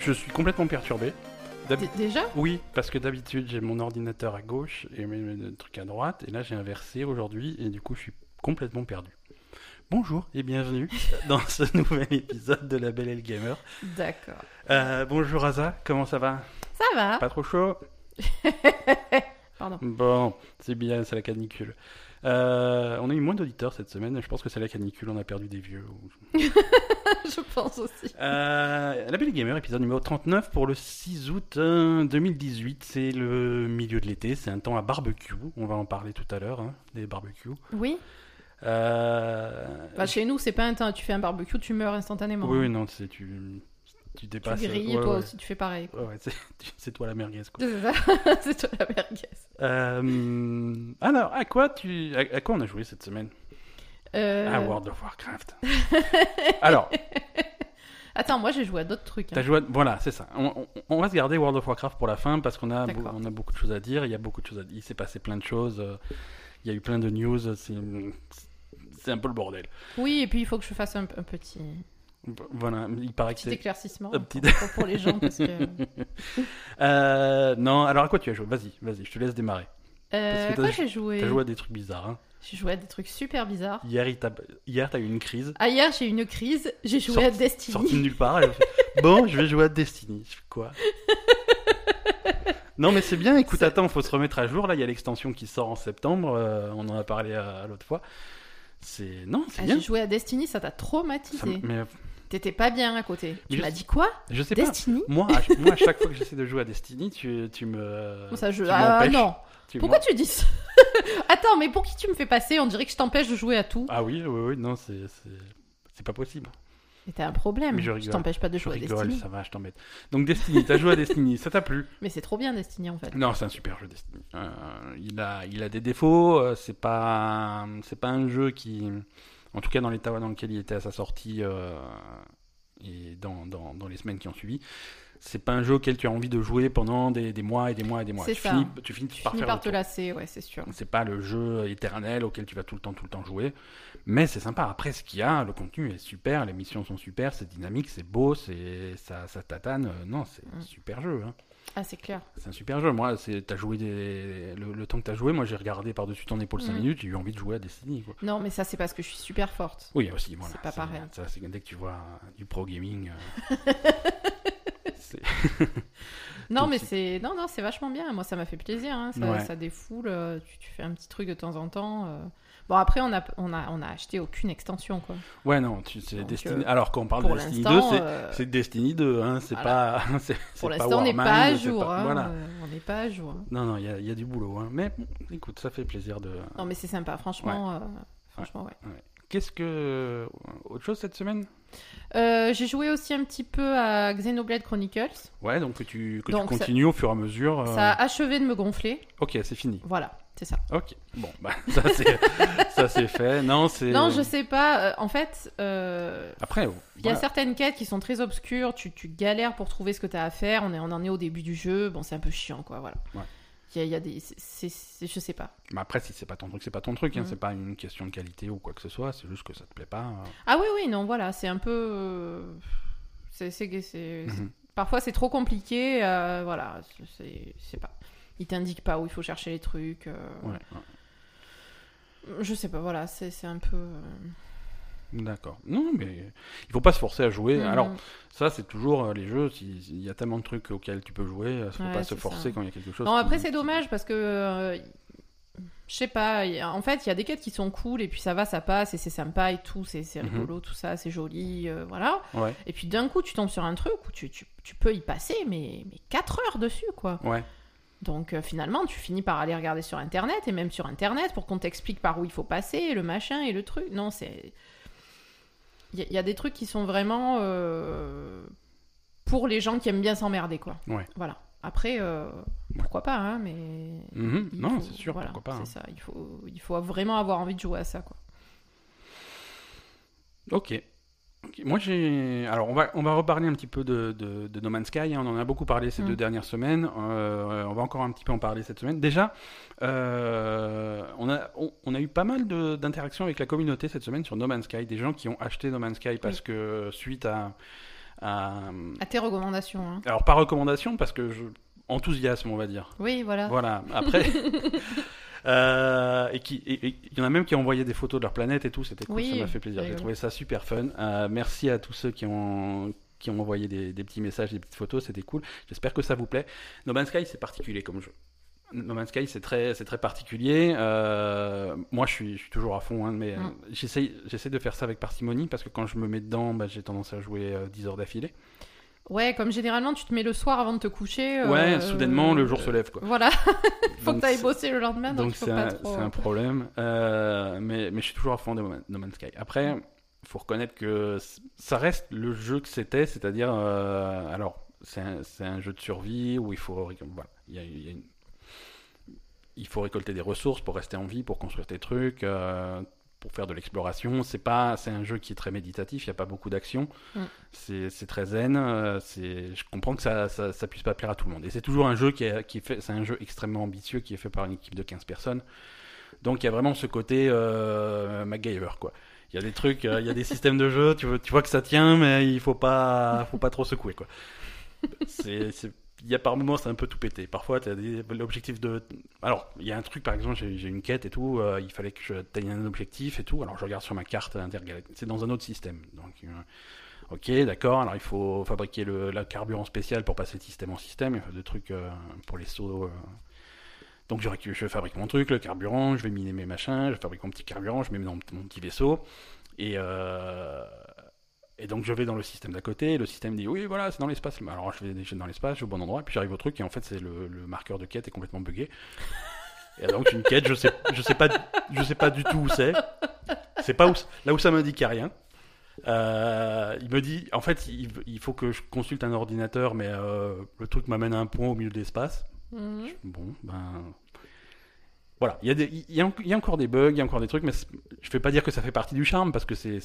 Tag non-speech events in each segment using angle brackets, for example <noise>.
je suis complètement perturbé. D'habi- Déjà? Oui, parce que d'habitude j'ai mon ordinateur à gauche et mes, mes trucs à droite, et là j'ai inversé aujourd'hui, et du coup je suis complètement perdu. Bonjour et bienvenue <laughs> dans ce nouvel épisode de La Belle et le Gamer. D'accord. Euh, bonjour Aza, comment ça va? Ça va Pas trop chaud? <laughs> Pardon. Bon, c'est bien, c'est la canicule. Euh, on a eu moins d'auditeurs cette semaine, je pense que c'est la canicule, on a perdu des vieux. <laughs> <laughs> Je pense aussi. Euh, la Belle Gamer, épisode numéro 39 pour le 6 août euh, 2018. C'est le milieu de l'été, c'est un temps à barbecue. On va en parler tout à l'heure, hein, des barbecues. Oui Euh, bah, Chez nous, c'est pas un temps. Tu fais un barbecue, tu meurs instantanément. oui, oui, non, c'est tu, tu Tu dépasses. grilles, ouais, toi ouais. aussi, tu fais pareil. Ouais, <laughs> c'est, toi la merguez. C'est ça. <laughs> c'est toi la merguez. Euh, alors, à quoi tu, à, à quoi on a joué cette semaine? Euh, À World of Warcraft. <laughs> alors, Attends, moi j'ai joué à d'autres trucs. hein. Joué à- Voilà, c'est ça. On, on- on va se garder World of Warcraft pour la fin parce qu'on a, on a beaucoup de choses à dire. Il y a beaucoup de choses à dire. Il s'est passé plein de choses. euh, Il y a eu plein de news. C'est, un peu le bordel. Oui, et puis il faut que je fasse un, un petit, Voilà, il paraît que petit c'est. éclaircissement Un petit- pour, pour les gens. Parce que... <laughs> Euh, non, alors à quoi tu as joué? Vas-y, vas-y, je te laisse démarrer. Euh, Parce que quoi j'ai joué T'as joué à des trucs bizarres. Hein. J'ai joué à des trucs super bizarres. Hier, il t'a... Hier, t'as eu une crise. Ah, hier, j'ai eu une crise. J'ai joué Sorti- à Destiny. Sortie de nulle part. elle a fait, <laughs> bon, je vais jouer à Destiny. Je fais quoi? Non, mais c'est bien. Écoute, C'est- attends, faut se remettre à jour. Là, il y a l'extension qui sort en septembre. euh, on en a parlé à, à l'autre fois. C'est non, c'est Ah, bien. j'ai joué à Destiny, ça t'a Ça traumatisé. m- mais T'étais pas bien à côté. Mais Tu je- m'as dit quoi? je sais pas. Destiny? Moi, à, moi, à chaque fois que j'essaie de jouer à Destiny, tu, tu me. Ça, je... tu Ah m'empêches. non Tu Pourquoi tu dis ça? <laughs> Attends, mais pour qui tu me fais passer? On dirait que je t'empêche de jouer à tout. Ah oui, oui, oui, non, c'est pas possible. Mais t'as un problème. Mais je rigole. t'empêche pas de Je jouer à rigole, Destiny. ça va, je t'embête. Donc Destiny, t'as joué à Destiny, ça t'a plu? Mais c'est trop bien Destiny en fait. Non, c'est un super jeu Destiny. Euh, il a, il a des défauts. euh, c'est pas, c'est pas un jeu qui, en tout cas dans l'état dans lequel il était à sa sortie euh, et dans, dans, dans les semaines qui ont suivi, c'est pas un jeu auquel tu as envie de jouer pendant des, des mois et des mois et des mois. Tu ça. finis, tu finis Tu par finis te lasser, ouais, c'est sûr. C'est pas le jeu éternel auquel tu vas tout le temps, tout le temps jouer. Mais c'est sympa. Après, ce qu'il y a, le contenu est super, les missions sont super, c'est dynamique, c'est beau, c'est ça, ça tatane. Euh, Non, c'est un Mm. super jeu. hein. Ah, c'est clair. C'est un super jeu. Moi, c'est t'as joué des... le, le temps que t'as joué, moi j'ai regardé par-dessus ton épaule 5 Mm. minutes, j'ai eu envie de jouer à Destiny. Quoi. Non, mais ça, c'est parce que je suis super forte. Oui, aussi. Voilà, C'est pas pareil. Ça, c'est dès que tu vois du pro gaming. euh, <laughs> Non, mais c'est non, non, c'est vachement bien. Moi, ça m'a fait plaisir. hein. Ça, Ouais. ça défoule. euh, Tu, tu fais un petit truc de temps en temps. euh. Bon, après, on a, on a, on a acheté aucune extension, quoi. ouais, non, tu, c'est Destiny. euh, Alors quand on parle de Destiny 2, l'instant, c'est, euh, c'est Destiny 2, hein, c'est voilà. pas. c'est, <laughs> c'est pour pas l'instant, on n'est pas à jour. pas- hein, Voilà. euh, On n'est pas à jour. Non, non, il y a, il y a du boulot. Hein. Mais écoute, ça fait plaisir de. Non, mais c'est sympa, franchement. euh, franchement, ouais. Qu'est-ce que. Autre chose cette semaine? Euh, j'ai joué aussi un petit peu à Xenoblade Chronicles. Ouais, donc que tu, que Donc, tu ça- continues au fur et à mesure. euh, Ça a achevé de me gonfler. Ok, c'est fini. Voilà, c'est ça. Ok, bon, bah, <laughs> ça c'est, fait. Non, c'est. Non, je sais pas. euh, en fait, euh, Après, il y a certaines quêtes qui sont très obscures. Tu, tu galères pour trouver ce que tu as à faire. On, est, on en est au début du jeu. Bon, c'est un peu chiant, quoi. Voilà. Ouais. Il y a, il y a des. je sais pas. Mais après, si c'est pas ton truc, c'est pas ton truc. Hein. Mhm. C'est pas une question de qualité ou quoi que ce soit. C'est juste que ça te plaît pas. euh. Ah oui, oui, non, voilà. C'est un peu. euh, C'est. Mhm. Parfois, c'est trop compliqué. euh, voilà. C'est. Sais pas. Il t'indique pas où il faut chercher les trucs. euh, Ouais, ouais. Je sais pas, voilà. C'est c'est un peu. Euh, D'accord. Non, mais il faut pas se forcer à jouer. Alors, ça, c'est toujours euh, les jeux. Il y a tellement de trucs auxquels tu peux jouer. Il faut Ouais, pas se forcer ça. quand il y a quelque chose. Non, après, c'est dommage parce que. euh, je sais pas, en fait, il y a des quêtes qui sont cool et puis ça va, ça passe et c'est sympa et tout, c'est Mhm. rigolo, tout ça, c'est joli, euh, voilà. Ouais, Et puis d'un coup, tu tombes sur un truc où tu, tu, tu peux y passer, mais, mais 4 heures dessus, quoi. ouais. Donc euh, finalement, tu finis par aller regarder sur Internet et même sur Internet pour qu'on t'explique par où il faut passer, le machin et le truc. Non, c'est. Il y, a- il y a des trucs qui sont vraiment euh, pour les gens qui aiment bien s'emmerder, quoi. Ouais. Voilà. Après, euh, pourquoi pas, hein, mais. Mhm. Non, c'est sûr, voilà, pourquoi pas. hein. C'est ça, il faut, il faut vraiment avoir envie de jouer à ça, quoi. Ok. Moi, j'ai. Alors, on va, on va reparler un petit peu de, de, de No Man's Sky. hein. On en a beaucoup parlé ces Mm. deux dernières semaines. Euh, on va encore un petit peu en parler cette semaine. Déjà, euh, on, a, on, on a eu pas mal d'interactions avec la communauté cette semaine sur No Man's Sky. Des gens qui ont acheté No Man's Sky parce que suite à, à- À tes recommandations. hein. Alors, pas recommandation, parce que je. Enthousiasme, on va dire. Oui, voilà. Voilà, après. <laughs> Euh, et qui, il y en a même qui ont envoyé des photos de leur planète et tout, c'était cool, Oui, ça m'a fait plaisir. J'ai trouvé ça super fun. Euh, merci à tous ceux qui ont, qui ont envoyé des, des petits messages, des petites photos, c'était cool. J'espère que ça vous plaît. No Man's Sky, c'est particulier comme jeu. No Man's Sky, c'est très, c'est très particulier. Euh, moi, je suis, je suis toujours à fond, hein, mais Mm. j'essaie, j'essaie de faire ça avec parcimonie parce que quand je me mets dedans, bah, j'ai tendance à jouer euh, 10 heures d'affilée. Ouais, comme généralement, tu te mets le soir avant de te coucher. Ouais, euh, soudainement, le jour se lève, quoi. Voilà, <laughs> faut Donc, que t'ailles c'est- bosser le lendemain, donc, c'est un, trop. c'est un problème. Euh, mais, mais je suis toujours à fond de No Man's Sky. Après, il faut reconnaître que ça reste le jeu que c'était, c'est-à-dire, euh, alors, c'est un, un jeu de survie où il faut, voilà, il y a- il y a une- il faut récolter des ressources pour rester en vie, pour construire tes trucs, euh, pour faire de l'exploration. C'est pas, c'est un jeu qui est très méditatif. Il n'y a pas beaucoup d'action. Mm. C'est c'est très zen. euh, c'est, je comprends que ça, ça, ça puisse pas plaire à tout le monde. Et c'est toujours un jeu qui est, qui est fait. C'est un jeu extrêmement ambitieux qui est fait par une équipe de 15 personnes. Donc il y a vraiment ce côté euh, MacGyver quoi. Il y a des trucs, euh, il y a des systèmes de jeu. Tu, vois- tu vois que ça tient, mais il faut pas, faut pas trop secouer quoi. C'est- il y a par moments c'est un peu tout pété. Parfois tu as l'objectif de. Alors il y a un truc par exemple j'ai, une quête et tout. euh, il fallait que je atteigne un objectif et tout. Alors je regarde sur ma carte intergalactique. C'est dans un autre système. Donc euh, Ok, d'accord. Alors il faut fabriquer le carburant spécial pour passer de système en système. Il a des trucs euh, pour les sauts. Donc je fabrique mon truc, le carburant, je vais miner mes machins, je fabrique mon petit carburant, je mets dans mon petit vaisseau. Et, euh, et donc je vais dans le système d'à côté. Le système dit oui, voilà, c'est dans l'espace. Alors je vais dans l'espace, je vais au bon endroit. Puis j'arrive au truc et en fait c'est le, le marqueur de quête est complètement buggé. Et donc une quête, je sais, je sais pas, je sais pas du tout où c'est. C'est pas où, là où ça m'indique qu'il y a rien. Euh, il me dit, en fait, il, il faut que je consulte un ordinateur, mais euh, le truc m'amène à un point au milieu de l'espace. Mhm. Bon, ben. Voilà, il y, a des, il, y a, il y a encore des bugs, il y a encore des trucs, mais je ne vais pas dire que ça fait partie du charme parce que c'est,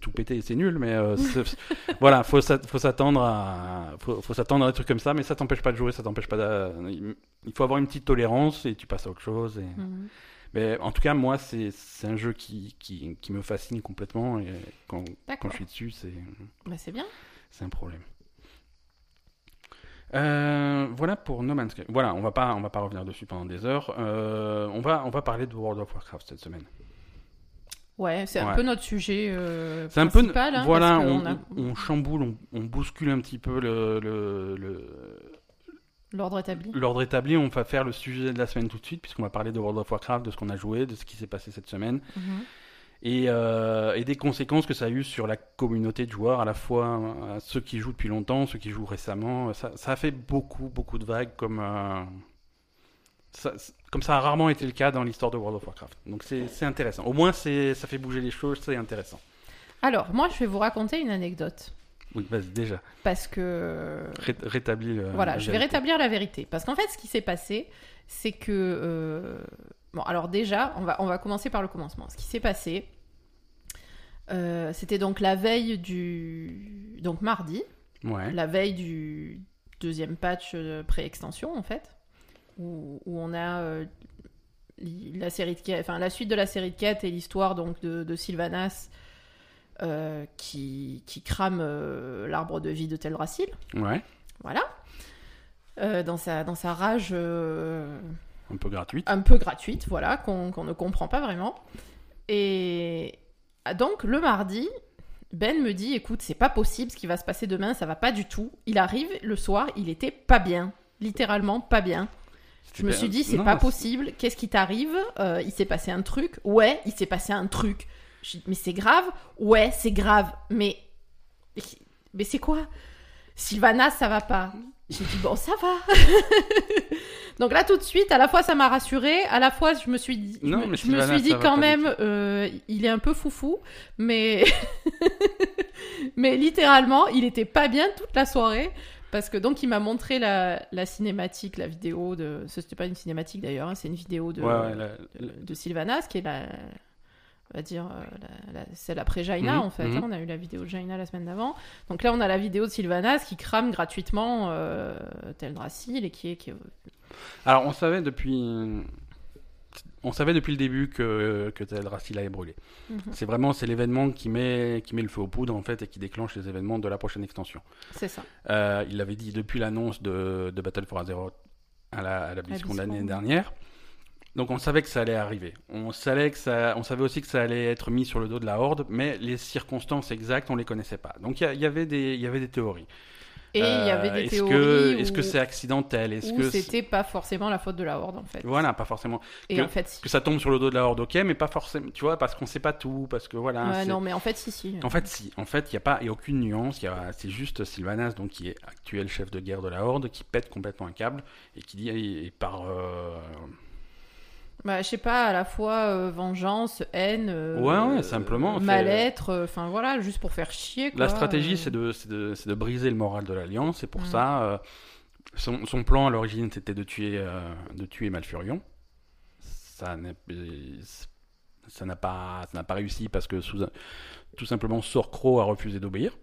tout pété et c'est nul, mais euh, <laughs> voilà, faut, faut s'attendre à, faut, faut s'attendre à des trucs comme ça, mais ça t'empêche pas de jouer, ça t'empêche pas de, il faut avoir une petite tolérance et tu passes à autre chose. Et... Mhm. Mais en tout cas, moi, c'est, un jeu qui, qui, qui me fascine complètement et quand, quand je suis dessus, c'est, Bah, c'est bien. c'est un problème. Euh, voilà pour No Man's Sky. Voilà, on va pas, on va pas revenir dessus pendant des heures. Euh, on va, on va parler de World of Warcraft cette semaine. Ouais, c'est un peu notre sujet euh, C'est un peu, principal. hein, voilà, on, on a- on chamboule, on, on bouscule un petit peu le, le- le- L'ordre établi. l'ordre établi. On va faire le sujet de la semaine tout de suite, puisqu'on va parler de World of Warcraft, de ce qu'on a joué, de ce qui s'est passé cette semaine, Mhm. Et, euh, et des conséquences que ça a eu sur la communauté de joueurs, à la fois euh, ceux qui jouent depuis longtemps, ceux qui jouent récemment. Ça, ça a fait beaucoup, beaucoup de vagues, comme, euh, ça, comme ça a rarement été le cas dans l'histoire de World of Warcraft. Donc c'est intéressant. Au moins, ça fait bouger les choses, c'est intéressant. Alors, moi, je vais vous raconter une anecdote. Oui, déjà, Parce que. Ré- rétablis. Voilà, je vais rétablir la vérité. Parce qu'en fait, ce qui s'est passé, c'est que. Bon, alors déjà, on va, on va commencer par le commencement. Ce qui s'est passé, euh, c'était donc la veille du. Donc mardi, Ouais. la veille du deuxième patch euh, pré-extension, en fait, où, où on a. euh, la, série de enfin, la suite de la série de quêtes et l'histoire donc de, de Sylvanas euh, qui, qui crame l'arbre de vie de Teldrassil. Ouais. Voilà. Dans, sa, dans sa rage Un peu gratuite. un peu gratuite, voilà, qu'on ne comprend pas vraiment. Et donc, le mardi, Ben me dit écoute, c'est pas possible ce qui va se passer demain, ça va pas du tout. Il arrive le soir, il était pas bien. Littéralement pas bien. Je me suis dit, c'est pas possible. Qu'est-ce qui t'arrive? Euh, Il s'est passé un truc. Ouais, il s'est passé un truc. J'ai dit, mais c'est grave? Ouais, c'est grave. Mais. Mais c'est quoi? Sylvana, ça va pas. J'ai dit, bon, ça va. <laughs> Donc là, tout de suite, à la fois, ça m'a rassurée, à la fois, je me suis dit, je Non, me, je suis dit quand même, euh, il est un peu foufou, mais. <laughs> mais littéralement, il était pas bien toute la soirée. Parce que donc il m'a montré la, la cinématique, la vidéo de. Ce c'était pas une cinématique d'ailleurs, hein, c'est une vidéo de, Ouais, ouais, la- de, de Sylvanas, qui est la. On va dire euh, celle après Jaina Mhm, en fait. mhm. hein, on a eu la vidéo de Jaina la semaine d'avant. Donc là on a la vidéo de Sylvanas qui crame gratuitement euh, Teldrassil et qui est. Qui est... Alors, on savait depuis. on savait depuis le début que, que Teldrassil allait brûler. Mhm. C'est vraiment c'est l'événement qui met, qui met le feu aux poudres en fait et qui déclenche les événements de la prochaine extension. C'est ça. Euh, il l'avait dit depuis l'annonce de, de Battle for Azeroth à la, à la BlizzCon l'année dernière. Donc on savait que ça allait arriver. On savait, que ça, on savait aussi que ça allait être mis sur le dos de la Horde, mais les circonstances exactes, on les connaissait pas. Donc il y, avait des, il y avait des théories. Et il y avait des est-ce théories que, Est-ce que c'est accidentel? Est-ce que c'était pas forcément la faute de la Horde en fait? voilà, pas forcément Et que- en fait, si. que ça tombe sur le dos de la Horde, ok, mais pas forcément, tu vois, parce qu'on sait pas tout, parce que voilà. Ouais, non, mais en fait, si, si. En fait, si. En fait, il n'y a pas, il y a aucune nuance. Il y a, c'est juste Sylvanas, donc qui est actuel chef de guerre de la Horde, qui pète complètement un câble et qui dit, et, et par, euh, Bah, je sais pas, à la fois euh, vengeance, haine, euh, Ouais, ouais, simplement, mal-être, euh, enfin voilà, juste pour faire chier. Quoi. la stratégie, c'est de, de, de briser le moral de l'alliance. Et pour Mm. ça, son, son plan à l'origine, c'était de tuer, de tuer Malfurion. Ça n'a, ça n'a pas, ça pas réussi parce que sous, tout simplement Sorcro a refusé d'obéir.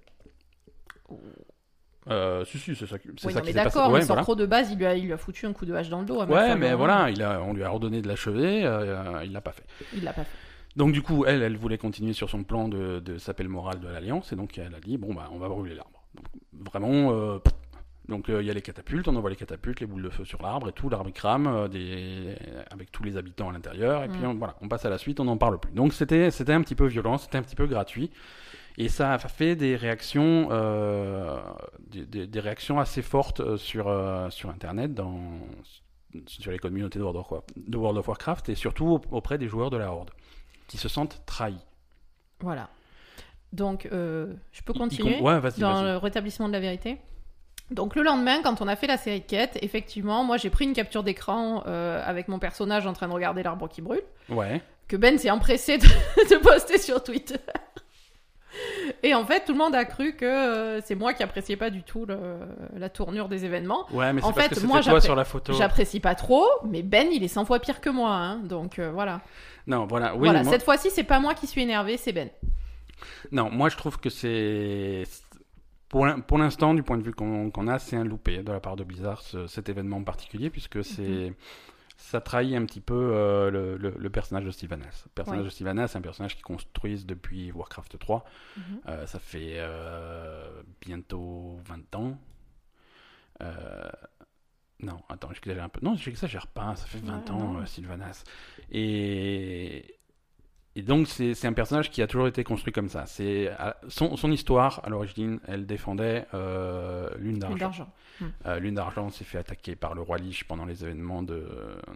Euh, si, si, c'est ça, qui- c'est Oui, ça non, mais d'accord, Ouais, mais voilà. Sorcro de base, il lui, a, il lui a foutu un coup de hache dans le dos. à Ouais, mais hein. voilà, il a, on lui a ordonné de l'achever, euh, il l'a pas fait. Il l'a pas fait. Donc du coup, elle, elle voulait continuer sur son plan de, de saper le moral de l'Alliance, et donc elle a dit, bon bah on va brûler l'arbre. Donc, vraiment, euh, donc il y a les catapultes, on envoie les catapultes, les boules de feu sur l'arbre, et tout, l'arbre crame, des... avec tous les habitants à l'intérieur, et puis Mm. on, voilà, on passe à la suite, on n'en parle plus. Donc c'était c'était un petit peu violent, c'était un petit peu gratuit, et ça a fait des réactions, euh, des, des- des réactions assez fortes euh, sur, euh, sur Internet, dans, sur les communautés de World, of Warcraft, de World of Warcraft, et surtout auprès des joueurs de la Horde, qui se sentent trahis. Voilà. Donc, euh, je peux continuer Ouais, dans le rétablissement de la vérité. Donc le lendemain, quand on a fait la série de quêtes, effectivement, moi j'ai pris une capture d'écran euh, avec mon personnage en train de regarder l'arbre qui brûle, Ouais. que Ben s'est empressé de, <laughs> de poster sur Twitter. Et en fait, tout le monde a cru que euh, c'est moi qui appréciais pas du tout le- la tournure des événements. Ouais, mais c'est En parce fait, que c'était moi, toi j'appré- sur la photo. J'apprécie pas trop, mais Ben il est 100 fois pire que moi, hein, donc euh, voilà. Non, voilà. Oui, voilà, moi... cette fois-ci c'est pas moi qui suis énervé, c'est Ben. non, moi je trouve que c'est pour l'in- pour l'instant, du point de vue qu'on qu'on a, c'est un loupé de la part de Blizzard ce- cet événement en particulier, puisque c'est ça trahit un petit peu euh, le, le- le personnage de Sylvanas. Le personnage Ouais. de Sylvanas, c'est un personnage qui construisent depuis Warcraft 3. Mhm. Euh, ça fait euh, bientôt 20 ans. Non, attends, j'exagère un peu. Non, j'exagère pas, ça fait 20 Ouais, ans, Sylvanas. Et, et donc, c'est un personnage qui a toujours été construit comme ça. C'est son, son histoire, à l'origine, elle défendait euh, Lune d'Argent. d'argent. Euh, Lune d'Argent s'est fait attaquer par le roi Lich pendant les événements de,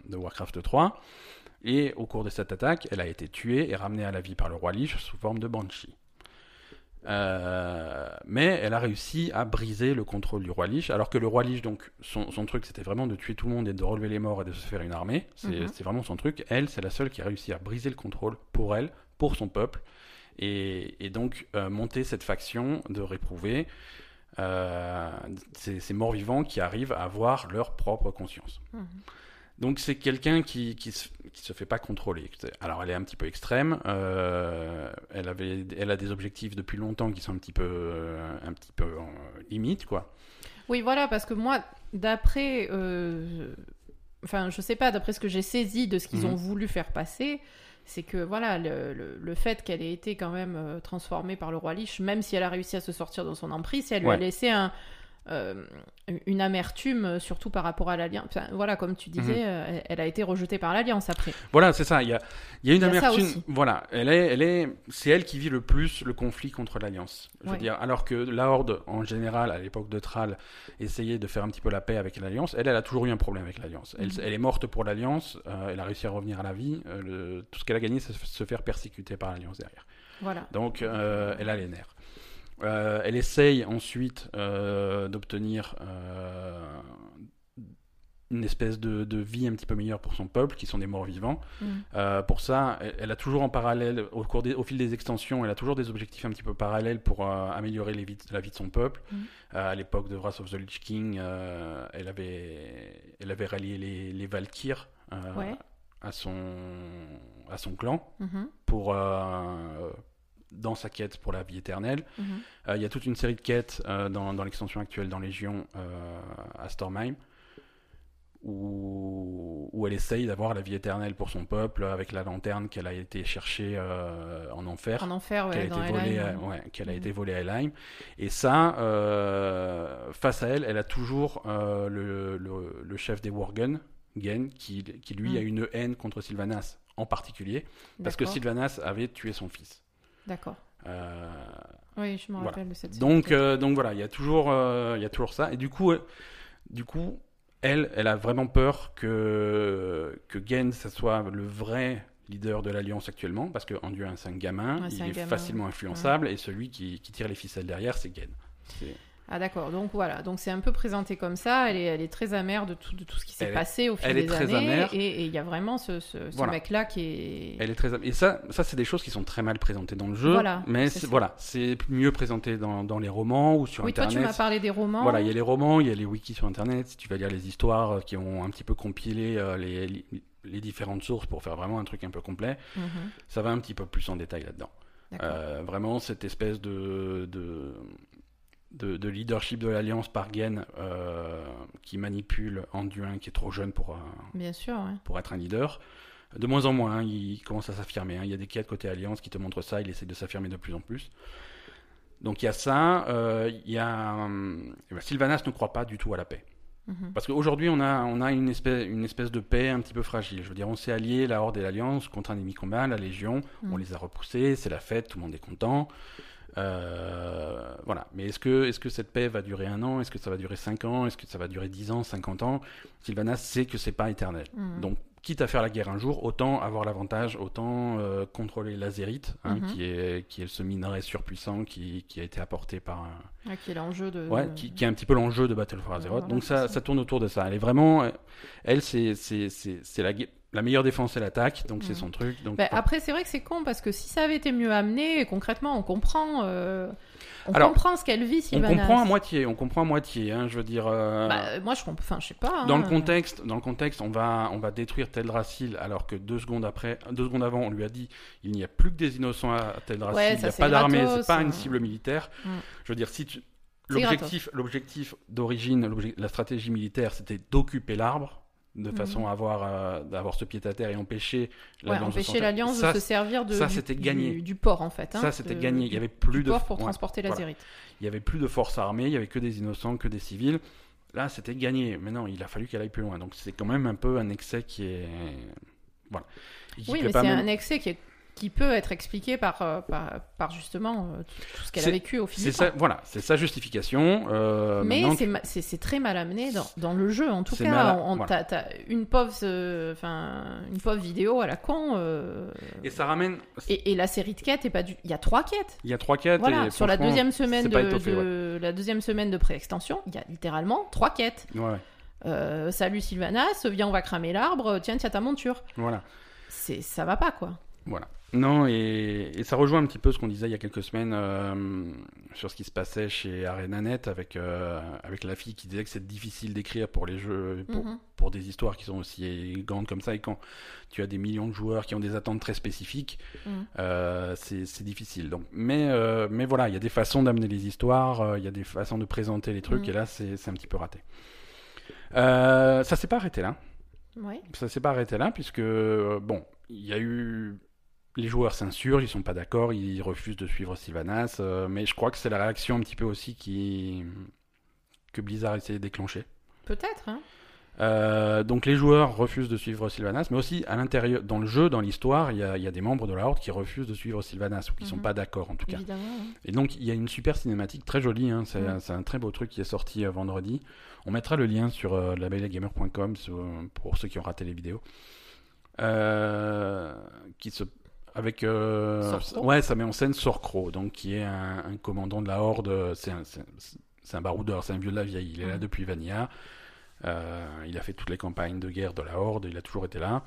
de Warcraft 3. Et au cours de cette attaque, elle a été tuée et ramenée à la vie par le roi Lich sous forme de Banshee. Euh, mais elle a réussi à briser le contrôle du roi Lich, alors que le roi Lich, donc, son, son truc, c'était vraiment de tuer tout le monde et de relever les morts et de se faire une armée. C'est Mhm. vraiment son truc. Elle, c'est la seule qui a réussi à briser le contrôle pour elle, pour son peuple, et, et donc euh, monter cette faction de réprouvés, euh, ces, ces morts vivants qui arrivent à avoir leur propre conscience. Mhm. Donc c'est quelqu'un qui, qui, se, qui se fait pas contrôler. Alors elle est un petit peu extrême. euh, elle avait, elle a des objectifs depuis longtemps qui sont un petit peu, euh, un petit peu en limite quoi. Oui, voilà, parce que moi, d'après. euh, Enfin, je sais pas, d'après ce que j'ai saisi de ce qu'ils Mhm. ont voulu faire passer, c'est que voilà, le, le- le fait qu'elle ait été quand même euh, transformée par le roi Lich, même si elle a réussi à se sortir de son emprise, elle lui a laissé un. Euh, une amertume, euh, surtout par rapport à l'Alliance. Enfin, voilà, comme tu disais, Mhm. euh, elle, a été rejetée par l'Alliance après. Voilà, c'est ça. Il y a, il y a une Il y a ça amertume. Voilà, elle est, elle est, c'est elle qui vit le plus le conflit contre l'Alliance. Je veux dire, alors que la Horde, en général, à l'époque de Thrall, essayait de faire un petit peu la paix avec l'Alliance. Elle, elle a toujours eu un problème avec l'Alliance. Elle, Mhm. elle est morte pour l'Alliance. euh, elle a réussi à revenir à la vie. euh, le- tout ce qu'elle a gagné, c'est se faire persécuter par l'Alliance derrière. Voilà. Donc, elle a les nerfs. Euh, elle essaye ensuite euh, d'obtenir euh, une espèce de, de vie un petit peu meilleure pour son peuple, qui sont des morts vivants. Euh, pour ça, elle, elle a toujours en parallèle, au, cours des- au fil des extensions, elle a toujours des objectifs un petit peu parallèles pour améliorer les vies- la vie de son peuple. Euh, à l'époque de Wrath of the Lich King, elle, avait, elle avait rallié les, les Ouais. à, son, à son clan Mhm. pour, dans sa quête pour la vie éternelle. Mhm. Euh, Il y a toute une série de quêtes euh, dans, dans l'extension actuelle dans Légion euh, à Stormheim où, où elle essaye d'avoir la vie éternelle pour son peuple avec la lanterne qu'elle a été chercher euh, en enfer. En enfer, ouais, qu'elle a, été volée à, ouais. a Mhm. été volée à Helheim. Et ça, face à elle, elle a toujours le, le- le chef des Worgen, Gen, qui, qui lui Mhm. a une haine contre Sylvanas en particulier, parce que. Sylvanas avait tué son fils. D'accord. Euh, Oui, je me Voilà. rappelle de cette donc, euh, donc voilà, il y a toujours, euh, il y a toujours ça. Et du coup, du coup, elle, elle a vraiment peur que que ça soit le vrai leader de l'alliance actuellement, parce que Anduin, c'est un gamin, Ouais, il un est gamin, facilement influençable, et celui qui, qui tire les ficelles derrière, c'est Gen. Ah d'accord, donc voilà, donc c'est un peu présenté comme ça, elle est, elle est très amère de tout, de tout ce qui s'est est- passé au fil elle est des très années, amère. et il y a vraiment ce, ce, ce Voilà. mec-là qui est... Elle est très et ça, ça c'est des choses qui sont très mal présentées dans le jeu, Voilà, mais c'est voilà, c'est mieux présenté dans, dans les romans ou sur Oui, toi internet. tu m'as parlé des romans. Voilà, il y a les romans, il y a les wikis sur Internet. Si tu vas lire les histoires euh, qui ont un petit peu compilé euh, les, les, les différentes sources pour faire vraiment un truc un peu complet, Mhm, ça va un petit peu plus en détail là-dedans. Euh, vraiment, cette espèce de, de, de, de leadership de l'Alliance par Gen euh, qui manipule Anduin, qui est trop jeune pour, euh, Bien sûr, ouais. pour être un leader. De moins en moins, hein, il commence à s'affirmer. hein. Il y a des quêtes côté Alliance qui te montrent ça, il essaie de s'affirmer de plus en plus. Donc il y a ça, euh, il y a... ben, Sylvanas ne croit pas du tout à la paix. Mhm. Parce qu'aujourd'hui, on a, on a une, espèce, une espèce de paix un petit peu fragile. Je veux dire, on s'est allié, la Horde et l'Alliance, contre un ennemi commun, la Légion. Mm. On les a repoussés, c'est la fête, tout le monde est content. Euh, voilà. Mais est-ce que, est que cette paix va durer un an? Est-ce que ça va durer 5 ans? Est-ce que ça va durer 10 ans, 50 ans? Sylvanas sait que c'est pas éternel. Mhm. Donc, quitte à faire la guerre un jour, autant avoir l'avantage, autant euh, contrôler l'azérite, hein, Mhm. qui, est, qui est ce minerai surpuissant qui, qui a été apporté par Ah, qui est l'enjeu de... Ouais, qui, qui est un petit peu l'enjeu de Battle for Azeroth. Voilà, Donc ça, ça. tourne autour de ça. Elle est vraiment, elle, c'est la gue- la meilleure défense, c'est l'attaque. Donc c'est son truc. Donc Bah, après, c'est vrai que c'est con parce que si ça avait été mieux amené, concrètement, on comprend, euh, on Alors, comprend ce qu'elle vit, on Sylvanas. comprend à moitié. On comprend à moitié. Hein, je veux dire. euh, Bah, moi, je comprends. Enfin, je sais pas. dans hein. le contexte, dans le contexte, on va, on va détruire Teldrassil alors que deux secondes après, deux secondes avant, on lui a dit il n'y a plus que des innocents à Teldrassil, Ouais, il n'y a pas d'armée, c'est pas une hein. cible militaire. Mm. Je veux dire, si tu, l'objectif, l'objectif d'origine, la stratégie militaire, c'était d'occuper l'arbre de Mhm. façon à avoir, euh, d'avoir ce pied à terre et empêcher Ouais, l'alliance de Ça, se servir de, ça, du, gagné. Du, port, en fait. hein, Ça, c'était gagné. Il y avait plus de port pour ouais. transporter la voilà. Il y avait plus de forces armées, il y avait que des innocents, que des civils. Là, c'était gagné. Mais non, il a fallu qu'elle aille plus loin. Donc, c'est quand même un peu un excès qui est. Voilà. Oui, mais c'est même- un excès qui, est- qui peut être expliqué par, euh, par, par justement euh, tout ce qu'elle a vécu au fil C'est du ça, temps. voilà, c'est sa justification. euh, Mais c'est c'est très mal amené dans, dans le jeu, en tout cas. mal- On- voilà. une pauvre, euh, une pauvre vidéo à la con. euh, Et ça ramène. et, et la série de quêtes est pas du. Il y a trois quêtes. Il y a trois quêtes. Voilà, et sur la deuxième semaine de, pas étoffé, de- la deuxième semaine de pré-extension, il y a littéralement trois quêtes. Ouais, salut Sylvanas, viens on va cramer l'arbre, tiens tiens ta monture. voilà. Ça va pas quoi. Voilà. Non, et, et ça rejoint un petit peu ce qu'on disait il y a quelques semaines euh, sur ce qui se passait chez ArenaNet avec, euh, avec la fille qui disait que c'est difficile d'écrire pour les jeux, pour, Mhm. pour des histoires qui sont aussi grandes comme ça. Et quand tu as des millions de joueurs qui ont des attentes très spécifiques, Mhm. euh, c'est difficile. Donc, mais, mais voilà, il y a des façons d'amener les histoires, il y a des façons de présenter les trucs, Mhm. et là, c'est c'est un petit peu raté. Ça s'est pas arrêté là. Ouais. Ça s'est pas arrêté là, puisque, bon, il y a eu. Les joueurs s'insurgent, ils sont pas d'accord, ils refusent de suivre Sylvanas, euh, mais je crois que c'est la réaction un petit peu aussi qui. que Blizzard essaie de déclencher. Peut-être. Hein. Euh, donc les joueurs refusent de suivre Sylvanas, mais aussi à l'intérieur, dans le jeu, dans l'histoire, il y, y a des membres de la Horde qui refusent de suivre Sylvanas, ou qui sont Mhm. pas d'accord en tout cas. Évidemment. hein. Et donc il y a une super cinématique très jolie, hein, c'est Mm. c'est un très beau truc qui est sorti euh, vendredi. On mettra le lien sur euh, labellegamer.com pour ceux qui ont raté les vidéos. Qui se avec euh, ouais ça met en scène Sorcro donc qui est un, un commandant de la Horde c'est un, un baroudeur c'est un vieux de la vieille il est là Mm. depuis Vanilla Euh, il a fait toutes les campagnes de guerre de la Horde il a toujours été là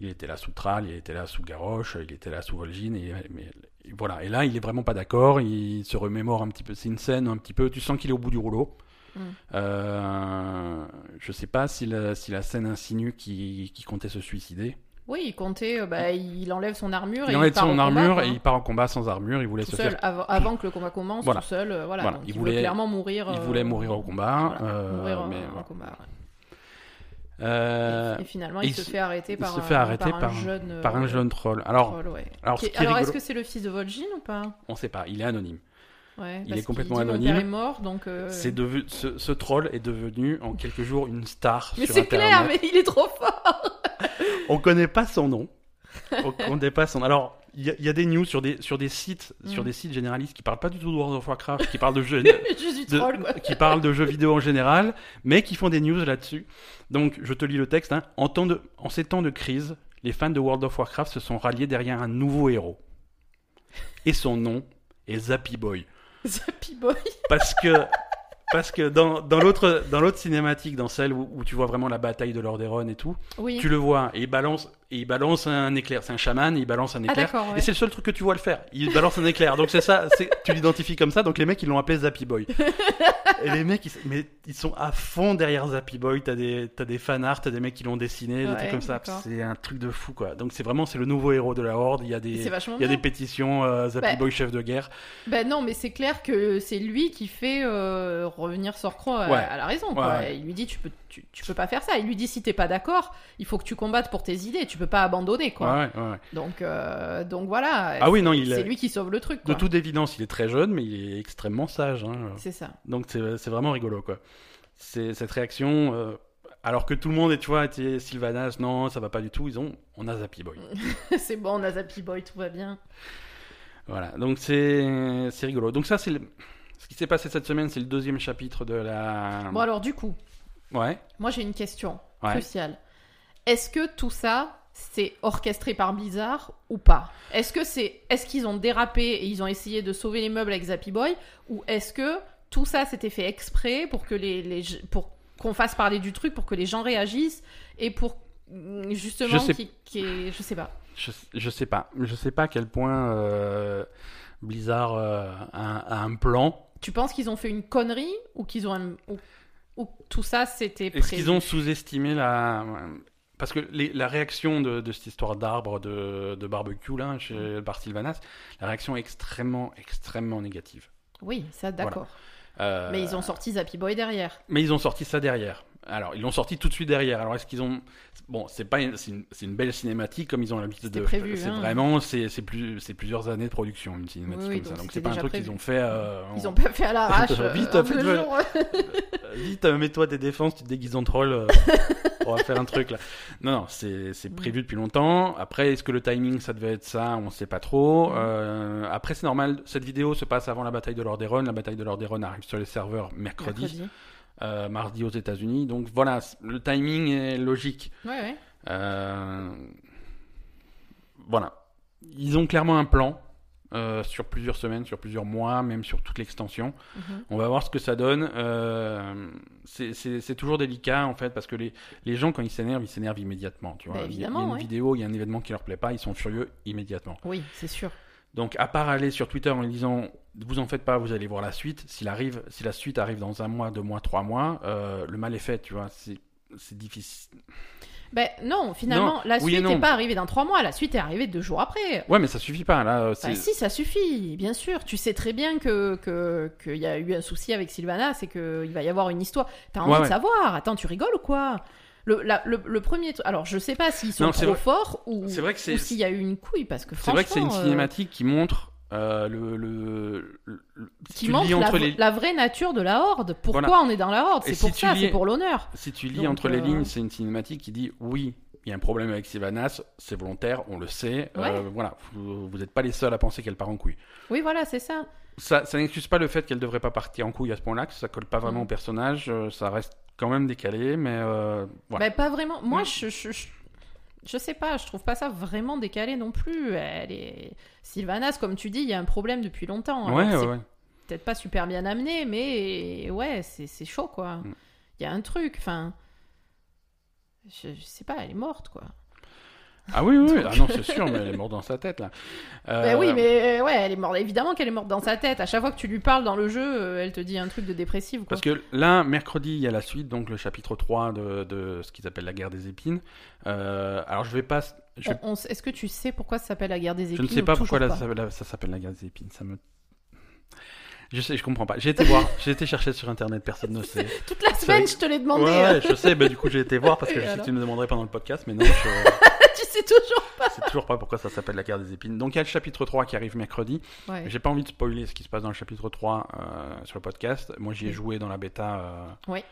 il était là sous Thrall, il était là sous Garrosh, il était là sous Vol'jin, et, mais, et voilà. Et là, il est vraiment pas d'accord, il se remémore un petit peu. C'est une scène un petit peu. Tu sens qu'il est au bout du rouleau. Mm. Euh, je sais pas si la, si la scène insinue qu'il qu'il comptait se suicider. Oui, il comptait. euh, bah, il enlève son armure. et Il enlève part son combat, armure quoi, et hein. il part en combat sans armure. Il voulait tout se seul faire. avant, avant que le combat commence, Voilà. tout seul. euh, voilà. Voilà, Donc, il il, voulait- clairement mourir. Il euh, voulait mourir au combat. voilà, euh, mourir euh, mais en combat. ouais. Euh, Et finalement, il il se se- fait arrêter il par se un, fait arrêter par un par- jeune. par un jeune troll. Alors, troll, ouais. alors, ce alors, est-ce que c'est le fils de Vol'jin ou pas? On sait pas, il est anonyme. Ouais, Il est complètement dit, anonyme. Mon père est mort, donc. euh, C'est devenu, ce, ce troll est devenu en quelques jours une star Mais c'est clair, mais il est trop fort. On connaît pas son nom. on connaît pas son. Alors, il y, a- il y a des news sur des sur des sites sur Mm. des sites généralistes qui parlent pas du tout de World of Warcraft, qui parlent de jeux <laughs> Juste du de- troll, quoi. qui parlent de jeux vidéo en général, mais qui font des news là-dessus. Donc, je te lis le texte. hein. En, temps de, en ces temps de crise, les fans de World of Warcraft se sont ralliés derrière un nouveau héros. Et son nom est Zappy Boy. <laughs> Zappy Boy. Parce que, parce que dans, dans l'autre dans l'autre cinématique, dans celle où, où tu vois vraiment la bataille de Lordaeron et tout, Oui. tu le vois et il balance et il balance un éclair. C'est un chaman, et il balance un Ah, éclair. ouais. Et c'est le seul truc que tu vois le faire. Il balance un éclair. Donc c'est ça, tu l'identifies comme ça. Donc les mecs ils l'ont appelé Zappy Boy. et les mecs ils, mais ils sont à fond derrière Zappy Boy. T'as des t'as des fan art, t'as des mecs qui l'ont dessiné, des trucs comme ça. C'est un truc de fou quoi. Donc c'est vraiment c'est le nouveau héros de la Horde. Il y a des il y a des pétitions euh, Zappy Bah, Boy chef de guerre. Ben non, mais c'est clair que c'est lui qui fait euh, revenir Sorcro à, Ouais. à la raison. Quoi. Ouais. Il lui dit tu peux, tu, tu peux pas faire ça. Il lui dit si t'es pas d'accord, il faut que tu combattes pour tes idées. Tu peux pas abandonner quoi. Ouais. Donc euh, donc voilà. Ah oui, non, il c'est est- lui qui sauve le truc. De toute évidence, il est très jeune, mais il est extrêmement sage. hein. C'est ça. Donc c'est vraiment rigolo, quoi. C'est cette réaction, euh, alors que tout le monde, est, tu vois, était Sylvanas, non, ça va pas du tout. Ils ont, on a Zappy Boy. <laughs> c'est bon, on a Zappy Boy, tout va bien. voilà. Donc c'est c'est rigolo. Donc ça, c'est le- ce qui s'est passé cette semaine, c'est le deuxième chapitre de la. Bon alors du coup, Ouais. moi j'ai une question Ouais. cruciale. Est-ce que tout ça c'est orchestré par Blizzard ou pas? Est-ce que c'est est-ce qu'ils ont dérapé et ils ont essayé de sauver les meubles avec Zappy Boy? Ou est-ce que tout ça s'était fait exprès pour que les, les pour qu'on fasse parler du truc pour que les gens réagissent et pour mm, justement Je sais- qui je sais pas. Je, je sais pas. Je sais pas à quel point euh, Blizzard euh, a, a un plan. Tu penses qu'ils ont fait une connerie ou qu'ils ont un- ou, ou tout ça c'était Est-ce qu'ils ont sous-estimé la. Parce que les- la réaction de, de cette histoire d'arbre de, de barbecue là, chez Bar Sylvanas, la réaction est extrêmement, extrêmement négative. Oui, ça d'accord. Euh, Mais ils ont sorti Zappy Boy derrière. mais ils ont sorti ça derrière. Alors, ils l'ont sorti tout de suite derrière. Alors, est-ce qu'ils ont. Bon, c'est pas une- c'est une, belle cinématique comme ils ont l'habitude de prévu, C'est hein. vraiment. C'est plus, plusieurs années de production, une cinématique Oui, comme ça. donc c'est pas un truc qu'ils ont fait. euh, Ils ont pas fait à l'arrache. <laughs> Vite, euh, jours. Euh, Vite, mets-toi tes défenses, tu te déguises en troll. euh, <laughs> on va faire un truc là. Non, non, c'est c'est prévu depuis longtemps. Après, est-ce que le timing ça devait être ça? On sait pas trop. Mm. Après, c'est normal. Cette vidéo se passe avant la bataille de Lordaeron. La bataille de Lordaeron arrive sur les serveurs mercredi, Mercredi. Euh, mardi aux États-Unis. Donc voilà, le timing est logique. Ouais, ouais. Euh, Voilà. Ils ont clairement un plan. euh, sur plusieurs semaines, sur plusieurs mois, même sur toute l'extension. Mhm. On va voir ce que ça donne. C'est- toujours délicat en fait parce que les, les gens quand ils s'énervent, ils s'énervent immédiatement. Tu vois, Bah, il, y a, une ouais. vidéo, il y a un événement qui leur plaît pas, ils sont furieux immédiatement. Oui, c'est sûr. Donc à part aller sur Twitter en disant vous en faites pas, vous allez voir la suite. S'il arrive, si la suite arrive dans un mois, deux mois, trois mois, euh, le mal est fait. Tu vois, c'est difficile. Ben non, finalement, Non, la oui suite n'est pas arrivée dans trois mois, la suite est arrivée deux jours après. Ouais, mais ça suffit pas là. c'est- si, ça suffit, bien sûr. Tu sais très bien que que- qu'il y a eu un souci avec Sylvana, c'est qu'il va y avoir une histoire. T'as envie Ouais, de ouais. savoir. Attends, tu rigoles ou quoi? Le, la- le, le premier... Alors, je sais pas s'ils sont Non, trop forts ou, que s'il y a eu une couille, parce que C'est vrai que c'est une euh, cinématique qui montre euh, le, le, le- qui montre la, les la vraie nature de la Horde. Pourquoi Voilà. on est dans la Horde? C'est si pour ça, lis- c'est pour l'honneur. Si tu lis Donc, entre les euh, lignes, c'est une cinématique qui dit oui, il y a un problème avec Sylvanas, c'est volontaire, on le sait. euh, voilà, vous n'êtes pas les seuls à penser qu'elle part en couille. Oui, voilà, c'est ça. Ça, ça n'excuse pas le fait qu'elle devrait pas partir en couille à ce point-là, que ça colle pas vraiment Mm. au personnage, ça reste quand même décalé, mais voilà. Bah, pas vraiment. Moi, Mm. je, je, je, je sais pas, je trouve pas ça vraiment décalé non plus. Elle est... Sylvanas, comme tu dis, il y a un problème depuis longtemps. Alors, ouais, ouais, ouais. peut-être pas super bien amené, mais ouais, c'est c'est chaud, quoi. Mm. Il y a un truc, enfin... Je, je sais pas, elle est morte, quoi. Ah oui, oui, ah non, c'est sûr, mais elle est morte dans sa tête là. <laughs> Euh, oui, mais euh, ouais, elle est morte. Évidemment qu'elle est morte dans sa tête. À chaque fois que tu lui parles dans le jeu, euh, elle te dit un truc de dépressif, quoi. Parce que là, mercredi, il y a la suite, donc le chapitre 3 de, de ce qu'ils appellent la guerre des épines. Euh, alors je vais pas. Je, Est-ce que tu sais pourquoi ça s'appelle la guerre des je épines ne sais pas pourquoi la- ça, ça s'appelle la guerre des épines. Ça me... Je sais, je comprends pas. J'ai été voir, j'ai été chercher sur internet, personne ne sait. Toute la semaine, je te l'ai demandé. Ouais, hein. ouais, je sais, bah, du coup j'ai été voir parce que Et je sais que alors tu me demanderais pendant le podcast, mais non, je <laughs> tu sais toujours pas. sais toujours pas pourquoi ça s'appelle la guerre des épines. Donc il y a le chapitre 3 qui arrive mercredi. Ouais. J'ai pas envie de spoiler ce qui se passe dans le chapitre 3 euh, sur le podcast. Moi j'y ai Oui. joué dans la bêta. euh, Oui.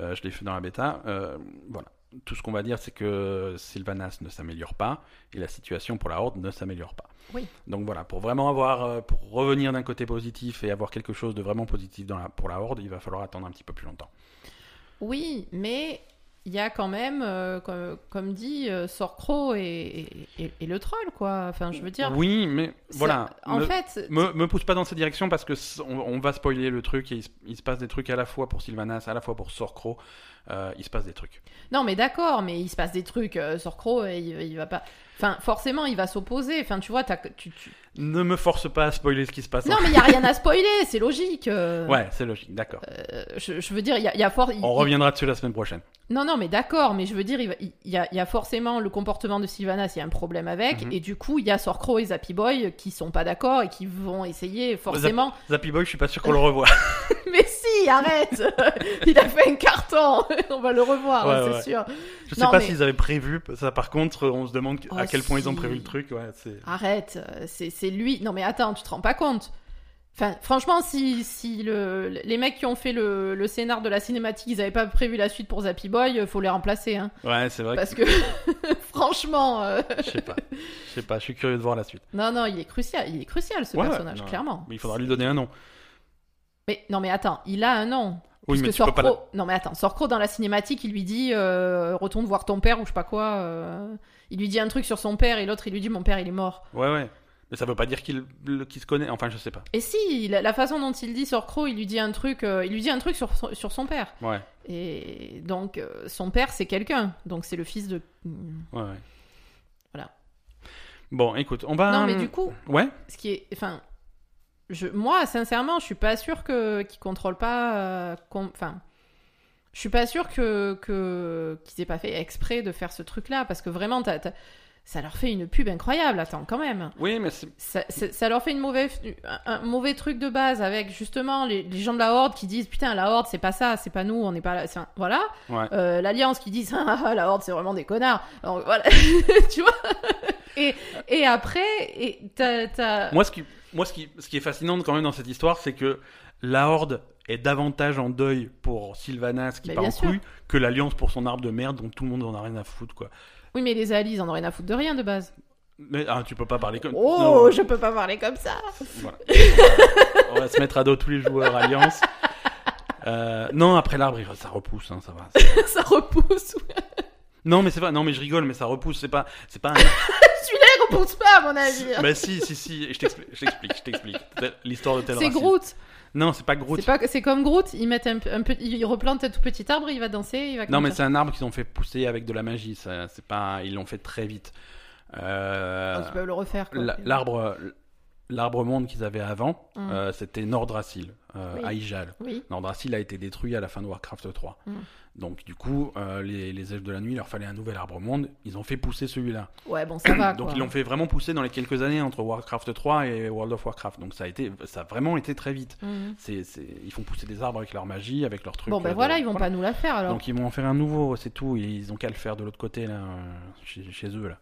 euh, je l'ai fait dans la bêta. Euh, voilà. Tout ce qu'on va dire, c'est que Sylvanas ne s'améliore pas et la situation pour la Horde ne s'améliore pas. Oui. Donc voilà, pour vraiment avoir, euh, pour revenir d'un côté positif et avoir quelque chose de vraiment positif dans la, pour la Horde, il va falloir attendre un petit peu plus longtemps. Oui, mais il y a quand même, euh, comme, comme dit, euh, Sorcro et, et, et- et le troll, quoi. Enfin, je veux dire. Oui, mais voilà. En me, fait, me, me pousse pas dans cette direction parce que on, on va spoiler le truc et il, se- il se passe des trucs à la fois pour Sylvanas, à la fois pour Sorcro. Euh, il se passe des trucs. non, mais d'accord, mais il se passe des trucs. Euh, Sorcro, il, il va pas. Enfin, forcément, il va s'opposer. Enfin, tu vois, tu, tu- Ne me force pas à spoiler ce qui se passe. Non, mais il y a rien à spoiler, <laughs> c'est logique. euh, Ouais, c'est logique, d'accord. euh, je, je veux dire, il y a, y a On il- reviendra dessus la semaine prochaine. Non, non, mais d'accord, mais je veux dire, il, va- il y, a, il y a forcément le comportement de Sylvanas, il y a un problème avec, Mhm. et du coup, il y a Sorcro et Zappy Boy qui sont pas d'accord et qui vont essayer forcément. Zappy Boy, je suis pas sûr qu'on <laughs> le revoit. mais si, arrête <laughs> Il a fait un carton <laughs> On va le revoir, Ouais, hein, c'est ouais. sûr. Je sais Non, pas mais- s'ils avaient prévu. Ça, par contre, on se demande à quel point ils ont prévu le truc. Ouais. Arrête, c'est lui. Non, mais attends, tu te rends pas compte Enfin, franchement, si, si le, les mecs qui ont fait le, le scénar de la cinématique, ils avaient pas prévu la suite pour Zappy Boy, euh, faut les remplacer, hein. Ouais, c'est vrai. Parce que, <laughs> franchement, euh, Je sais pas. Je sais pas. Je suis curieux de voir la suite. non, non, il est crucial, il est crucial ce Ouais, personnage, non. clairement. Mais il faudra lui donner un nom. Mais non, mais attends, il a un nom. Oui, mais tu peux pas. Sorcro... Non, mais attends, Sorcro dans la cinématique, il lui dit euh, retourne voir ton père ou je sais pas quoi. euh, Il lui dit un truc sur son père et l'autre il lui dit mon père il est mort. Ouais, ouais. Mais ça veut pas dire qu'il qu'il se connaît. Enfin, je sais pas. Et si, la, la façon dont il dit Sorcro, il lui dit un truc, euh, il lui dit un truc sur, son- sur son père. Ouais. Et donc euh, son père c'est quelqu'un, donc c'est le fils de. Ouais, ouais. Voilà. Bon, écoute, on va. Non, mais du coup, Ouais. ce qui est, enfin, je, moi sincèrement, je suis pas sûr que qu'ils contrôlent pas, euh, enfin. Je suis pas sûr que que qu'ils aient pas fait exprès de faire ce truc-là parce que vraiment, ça leur fait une pub incroyable. Attends, quand même. Oui, mais c'est. Ça, ça- leur fait une mauvaise, un, un mauvais truc de base avec justement les, les gens de la Horde qui disent putain la Horde c'est pas ça, c'est pas nous, on n'est pas là. un- Voilà. Ouais. Euh, L'Alliance qui disent ah, <laughs> la Horde c'est vraiment des connards. Alors, voilà. <laughs> tu vois. Et, et après, et t'as, t'as- Moi, ce qui, moi ce, qui, ce qui est fascinant quand même dans cette histoire, c'est que la Horde est davantage en deuil pour Sylvanas qui part en couille que l'Alliance pour son arbre de merde dont tout le monde en a rien à foutre, quoi. Oui, mais les alliés, ils en ont rien à foutre de rien de base. Mais ah, tu peux pas parler comme Oh, Non, je peux pas parler comme ça. voilà. On va se mettre à dos tous les joueurs Alliance. Euh, non, après l'arbre, ça repousse, hein, ça va. <laughs> ça repousse. Non, mais c'est pas. Non, mais je rigole, mais ça repousse. C'est pas. C'est pas. Un... <laughs> Celui-là, il repousse pas, à mon avis. bah si, si, si. Je t'explique. Je t'explique. Je t'explique. L'histoire de. C'est Groot. Non, c'est pas Groot. C'est comme Groot. Ils mettent un, peu- un peu, ils replantent un tout petit arbre, il va danser, il va. Non, mais c'est un arbre qu'ils ont fait pousser avec de la magie. Ça, c'est pas. Ils l'ont fait très vite. Euh, ça. Ah, ils peuvent le refaire. L'arbre. L'arbre monde qu'ils avaient avant, Mm. euh, c'était Nordrassil, euh, Oui. à Ijal. Oui. Nordrassil a été détruit à la fin de Warcraft 3. Mm. Donc du coup, euh, les, les elfes de la nuit, il leur fallait un nouvel arbre monde. Ils ont fait pousser celui-là. Ouais, bon, ça va. Donc quoi. ils l'ont fait vraiment pousser dans les quelques années entre Warcraft 3 et World of Warcraft. Donc ça a été, ça a vraiment été très vite. Mhm. C'est, c'est- ils font pousser des arbres avec leur magie, avec leurs trucs. Bon, ben euh, de- voilà, ils vont pas nous la faire alors. Donc ils vont en faire un nouveau, c'est tout. Ils ont qu'à le faire de l'autre côté là, euh, chez, chez eux là.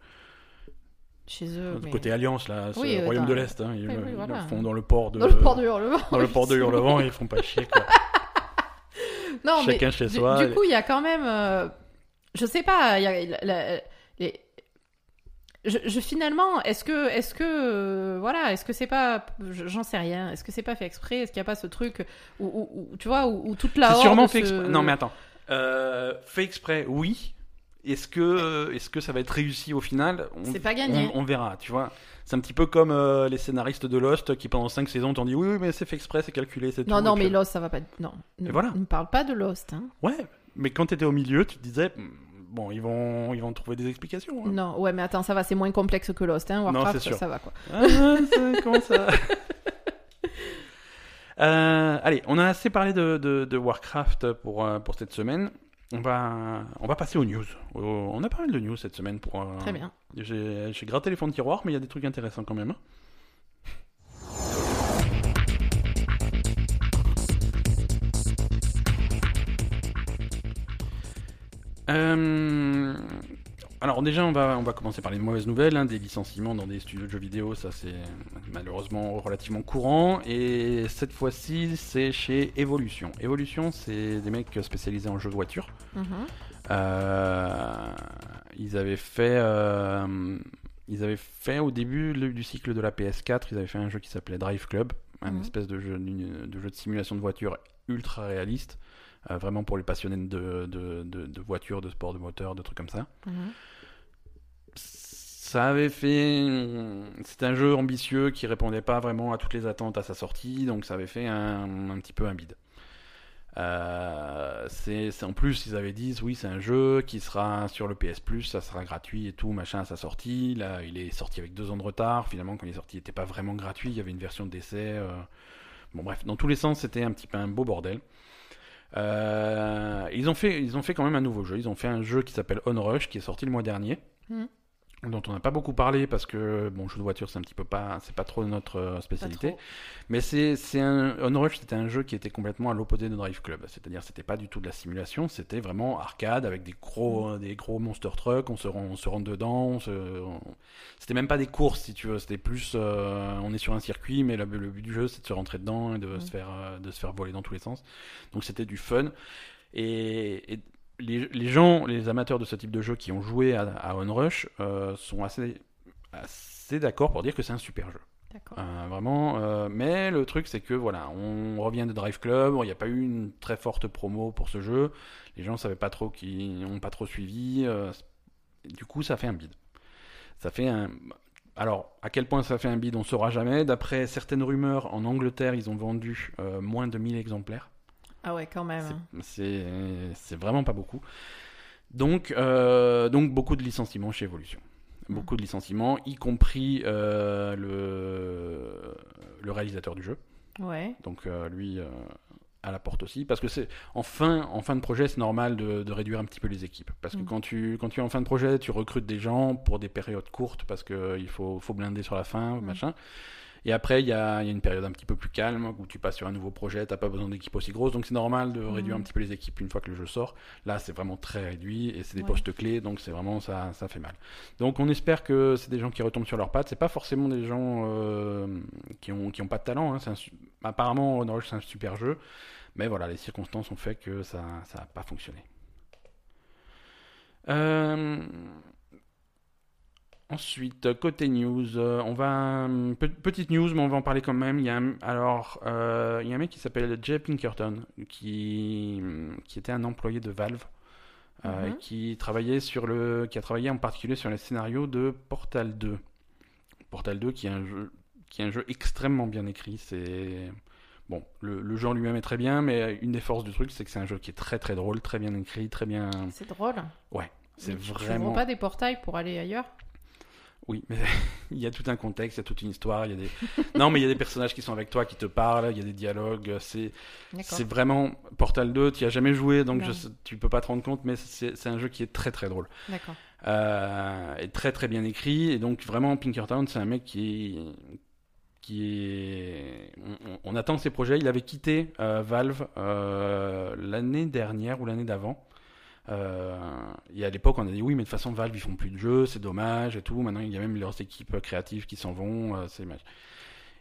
Chez eux. Du mais- côté Alliance là, c'est Oui, le euh, Royaume dans- de l'Est. hein. Ils, Oui, le- oui, ils voilà. le font dans le port de. Dans le port de Hurlevent. dans le port de Hurlevent, ils font pas chier quoi. <laughs> Non, mais chez du, soi. du coup, il y a quand même. euh, je sais pas, y a. la- la- les- je, je- finalement, est-ce que, est-ce que, euh, voilà, est-ce que c'est pas, je- j'en sais rien, est-ce que c'est pas fait exprès, est-ce qu'il n'y a pas ce truc où, où- où, tu vois, où, où toute la C'est sûrement se- fait exprès. Non mais attends, Euh, fait exprès, oui. Est-ce que, est-ce que ça va être réussi au final? On- C'est pas gagné. On, on verra, tu vois. C'est un petit peu comme euh, les scénaristes de Lost qui pendant 5 saisons t'ont dit oui, oui, mais c'est fait exprès, c'est calculé, c'est tout. Non, non, Et mais puis- Lost, ça va pas. Non, ne, voilà. ne parle pas de Lost. Hein. Ouais, mais quand t'étais au milieu, tu te disais hmm, bon, ils vont, ils vont trouver des explications. hein. Non, ouais, mais attends, ça va, c'est moins complexe que Lost. Hein. Non, Warcraft, c'est sûr. ça va quoi. Ah, <laughs> comment ça? Euh, Allez, on a assez parlé de, de- de Warcraft pour, euh, pour cette semaine. On va, passer aux news. On a pas mal de news cette semaine. Pour, euh, Très bien. J'ai, j'ai gratté les fonds de tiroir, mais il y a des trucs intéressants quand même. Hein. Euh, alors déjà, on va, on va commencer par les mauvaises nouvelles. hein. Des licenciements dans des studios de jeux vidéo, ça c'est malheureusement relativement courant. Et cette fois-ci, c'est chez Evolution. Evolution, c'est des mecs spécialisés en jeux de voiture. Mhm. Euh, ils avaient fait, euh, ils avaient fait au début le- du cycle de la PS4, ils avaient fait un jeu qui s'appelait Drive Club, un Mhm. espèce de jeu, de jeu de simulation de voiture ultra réaliste, euh, vraiment pour les passionnés de, de, de, de voitures, de sport de moteur, de trucs comme ça. Mhm. Ça avait fait, c'est un jeu ambitieux qui répondait pas vraiment à toutes les attentes à sa sortie, donc ça avait fait un, un petit peu un bide. Euh, c'est en plus ils avaient dit oui c'est un jeu qui sera sur le PS Plus ça sera gratuit et tout machin à sa sortie là il est sorti avec deux ans de retard finalement quand il est sorti il n'était pas vraiment gratuit il y avait une version d'essai euh. bon bref dans tous les sens c'était un petit peu un beau bordel ils ont fait ils ont fait quand même un nouveau jeu ils ont fait un jeu qui s'appelle On Rush qui est sorti le mois dernier Mhm. Dont on n'a pas beaucoup parlé parce que bon jeu de voiture c'est un petit peu pas c'est pas trop notre euh, spécialité trop. mais c'est c'est un On Rush, c'était un jeu qui était complètement à l'opposé de Drive Club. C'est-à-dire, c'était pas du tout de la simulation, c'était vraiment arcade avec des gros, des gros monster trucks. On se rend, on se rentre dedans. on se- on- C'était même pas des courses, si tu veux. C'était plus, euh, on est sur un circuit, mais le, le but du jeu, c'est de se rentrer dedans et de Mm. se faire, euh, de se faire voler dans tous les sens. Donc, c'était du fun. Et, et les, les gens, les amateurs de ce type de jeu qui ont joué à, à On Rush euh, sont assez, assez d'accord pour dire que c'est un super jeu. Euh, vraiment, euh, mais le truc c'est que voilà, on revient de Drive Club, il n'y a pas eu une très forte promo pour ce jeu, les gens savaient pas trop qui n'ont pas trop suivi, du coup ça fait un bide. Ça fait un. Alors, à quel point ça fait un bide, on saura jamais. D'après certaines rumeurs, en Angleterre, ils ont vendu moins de 1000 exemplaires. Ah ouais, quand même. C'est- c'est vraiment pas beaucoup. Donc, euh, donc beaucoup de licenciements chez Evolution. Beaucoup de licenciements, y compris euh, le, le réalisateur du jeu. Ouais. Donc euh, lui à la porte aussi. Parce que c'est en fin, en fin de projet, c'est normal de, de réduire un petit peu les équipes. Parce que Mm. quand, tu, quand tu es en fin de projet, tu recrutes des gens pour des périodes courtes parce qu'il faut, faut blinder sur la fin, Mm. machin. Et après, il y a, il y a une période un petit peu plus calme où tu passes sur un nouveau projet, t'as pas besoin d'équipe aussi grosse, donc c'est normal de réduire Mhm. un petit peu les équipes une fois que le jeu sort. Là, c'est vraiment très réduit et c'est des Ouais. postes clés, donc c'est vraiment ça, ça fait mal. Donc on espère que c'est des gens qui retombent sur leurs pattes. C'est pas forcément des gens euh, qui ont qui ont pas de talent. hein. Un apparemment On Rush c'est un super jeu, mais voilà, les circonstances ont fait que ça ça a pas fonctionné. Euh, Ensuite, côté news, euh, on va pe- petite news, mais on va en parler quand même. Il y a un, alors, euh, il y a un mec qui s'appelle Jay Pinkerton, qui qui était un employé de Valve, euh, Mhm. qui travaillait sur le, qui a travaillé en particulier sur les scénarios de Portal 2. Portal 2, qui est un jeu, qui est un jeu extrêmement bien écrit. C'est bon, le, en lui-même est très bien, mais une des forces du truc, c'est que c'est un jeu qui est très très drôle, très bien écrit, très bien. C'est drôle. C'est Mais tu- vraiment. ouvres pas des portails pour aller ailleurs? Oui, mais <laughs> il y a tout un contexte, il y a toute une histoire, il y a des... <laughs> Non, mais il y a des personnages qui sont avec toi, qui te parlent, il y a des dialogues, c'est vraiment... Portal 2, tu y as jamais joué, donc je tu peux pas te rendre compte, mais c'est un jeu qui est très très drôle. D'accord. Euh, et très très bien écrit, et donc vraiment Pinkerton, c'est un mec qui qui est... On attend ses projets, il avait quitté euh, Valve euh, l'année dernière ou l'année d'avant. Euh, et à l'époque, on a dit oui, mais de toute façon, Valve, ils font plus de jeux, c'est dommage et tout. Maintenant, il y a même leurs équipes créatives qui s'en vont, euh, c'est dommage.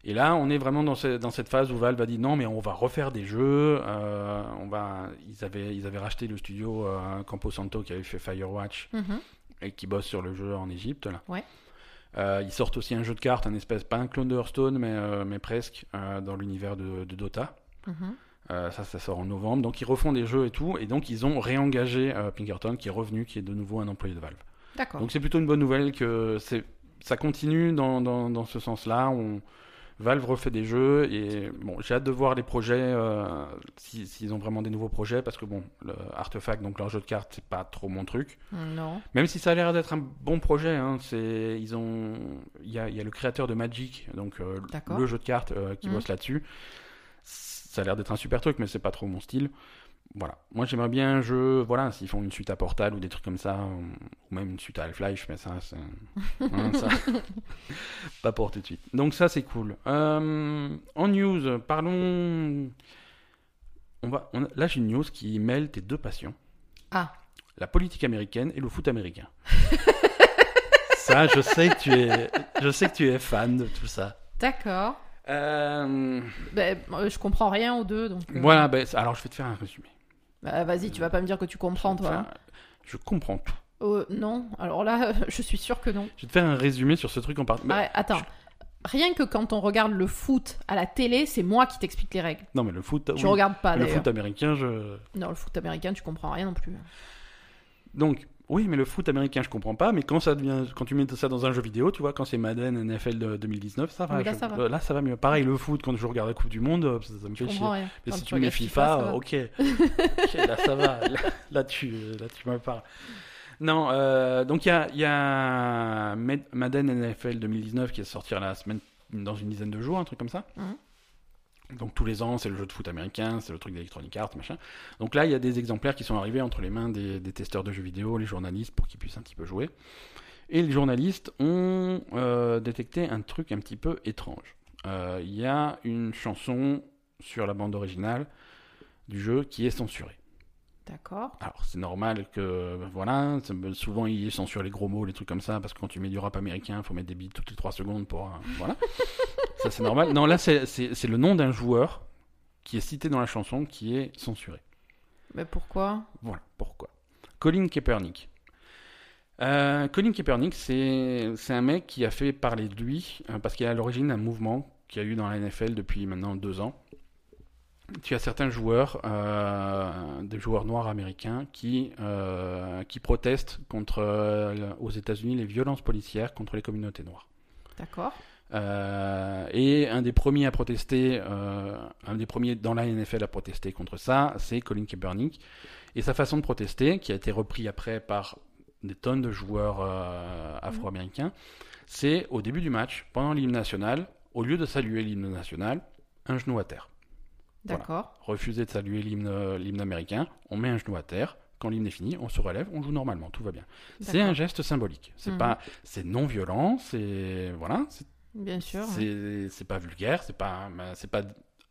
Et là, on est vraiment dans, ce- dans cette phase où Valve a dit non, mais on va refaire des jeux. euh, on va, ils avaient, ils avaient racheté le studio euh, Campo Santo qui avait fait Firewatch Mhm. et qui bosse sur le jeu en Égypte. Là. Ouais. Ils sortent aussi un jeu de cartes, un espèce, pas un clone de Hearthstone, mais, mais presque, dans l'univers de, de Dota. Mhm. Euh, ça, ça sort en novembre. Donc ils refont des jeux et tout. Et donc ils ont réengagé euh, Pinkerton, qui est revenu, qui est de nouveau un employé de Valve. D'accord. Donc c'est plutôt une bonne nouvelle que c'est, ça continue dans, dans, dans ce sens-là. On, Valve refait des jeux et bon, j'ai hâte de voir les projets, euh, si- s'ils ont vraiment des nouveaux projets, parce que bon, le Artefact, donc leur jeu de cartes, c'est pas trop mon truc. Non. Même si ça a l'air d'être un bon projet, hein, c'est, ils ont, il y a, y a le créateur de Magic, donc le jeu de cartes qui Mhm. bosse là-dessus. Ça a l'air d'être un super truc, mais c'est pas trop mon style. Voilà. Moi, j'aimerais bien un jeu, voilà, s'ils font une suite à Portal ou des trucs comme ça, ou même une suite à Half-Life, mais ça, c'est. <laughs> hein, ça... pas pour tout de suite. Donc, ça, c'est cool. Euh, en news, parlons. On va... on Là, j'ai une news qui mêle tes deux passions Ah. la politique américaine et le foot américain. <laughs> ça, je sais que tu es, je sais que tu es fan de tout ça. D'accord. Euh, Ben, euh, je comprends rien aux deux, donc. euh, Voilà, ben, alors je vais te faire un résumé. bah, vas-y, tu vas pas me dire que tu comprends, toi. hein. Je comprends tout. Euh, non, alors là, <laughs> je suis sûre que non. Je vais te faire un résumé sur ce truc en particulier. Attends. Rien que quand on regarde le foot à la télé, c'est moi qui t'explique les règles. Non, mais le foot, Tu oui, regardes pas, le foot américain, je. Non, le foot américain, tu comprends rien non plus. Donc, oui, mais le foot américain, je comprends pas. Mais quand ça devient, quand tu mets ça dans un jeu vidéo, tu vois, quand c'est Madden NFL de 2019, ça va. Oui, là, Je- ça va. euh, Là, ça va mieux. Pareil, le foot, quand je regarde la Coupe du Monde, euh, ça, ça me fait chier. rien. Mais Quand si tu mets FIFA, va. euh, <laughs> ok. Là, ça va. Là, là, tu, là, tu me parles. Non, euh, donc il y a, y a Madden NFL 2019 qui est sorti la semaine, dans une dizaine de jours, un truc comme ça. Mhm. Donc tous les ans, c'est le jeu de foot américain, c'est le truc d'Electronic Arts, machin. Donc là, il y a des exemplaires qui sont arrivés entre les mains des, testeurs de jeux vidéo, les journalistes, pour qu'ils puissent un petit peu jouer. Et les journalistes ont euh, détecté un truc un petit peu étrange. Euh, Il y a une chanson sur la bande originale du jeu qui est censurée. D'accord. Alors c'est normal que voilà, c'est- souvent ils censurent les gros mots, les trucs comme ça, parce que quand tu mets du rap américain, il faut mettre des bits toutes les 3 secondes pour euh, voilà. <laughs> ça c'est normal. Non là c'est le nom d'un joueur qui est cité dans la chanson qui est censuré. Mais pourquoi? Voilà pourquoi? Colin Kaepernick. Euh, Colin Kaepernick, c'est c'est un mec qui a fait parler de lui euh, parce qu'il est à l'origine d'un mouvement qu'il y a eu dans la NFL depuis maintenant deux ans. Tu as certains joueurs, euh, des joueurs noirs américains, qui, euh, qui protestent contre, euh, aux États-Unis les violences policières contre les communautés noires. D'accord. Et un des premiers à protester, un des premiers dans la NFL à protester contre ça, c'est Colin Kaepernick. Et sa façon de protester, qui a été repris après par des tonnes de joueurs euh, afro-américains, c'est au début du match, pendant l'hymne national, au lieu de saluer l'hymne national, un genou à terre. Voilà. D'accord. Refuser de saluer l'hymne l'hymne américain, on met un genou à terre. Quand l'hymne est fini, on se relève, on joue normalement, tout va bien. C'est un geste symbolique. C'est Mhm. pas, c'est non violent, c'est voilà, c'est Bien sûr. c'est c'est pas vulgaire, c'est pas c'est pas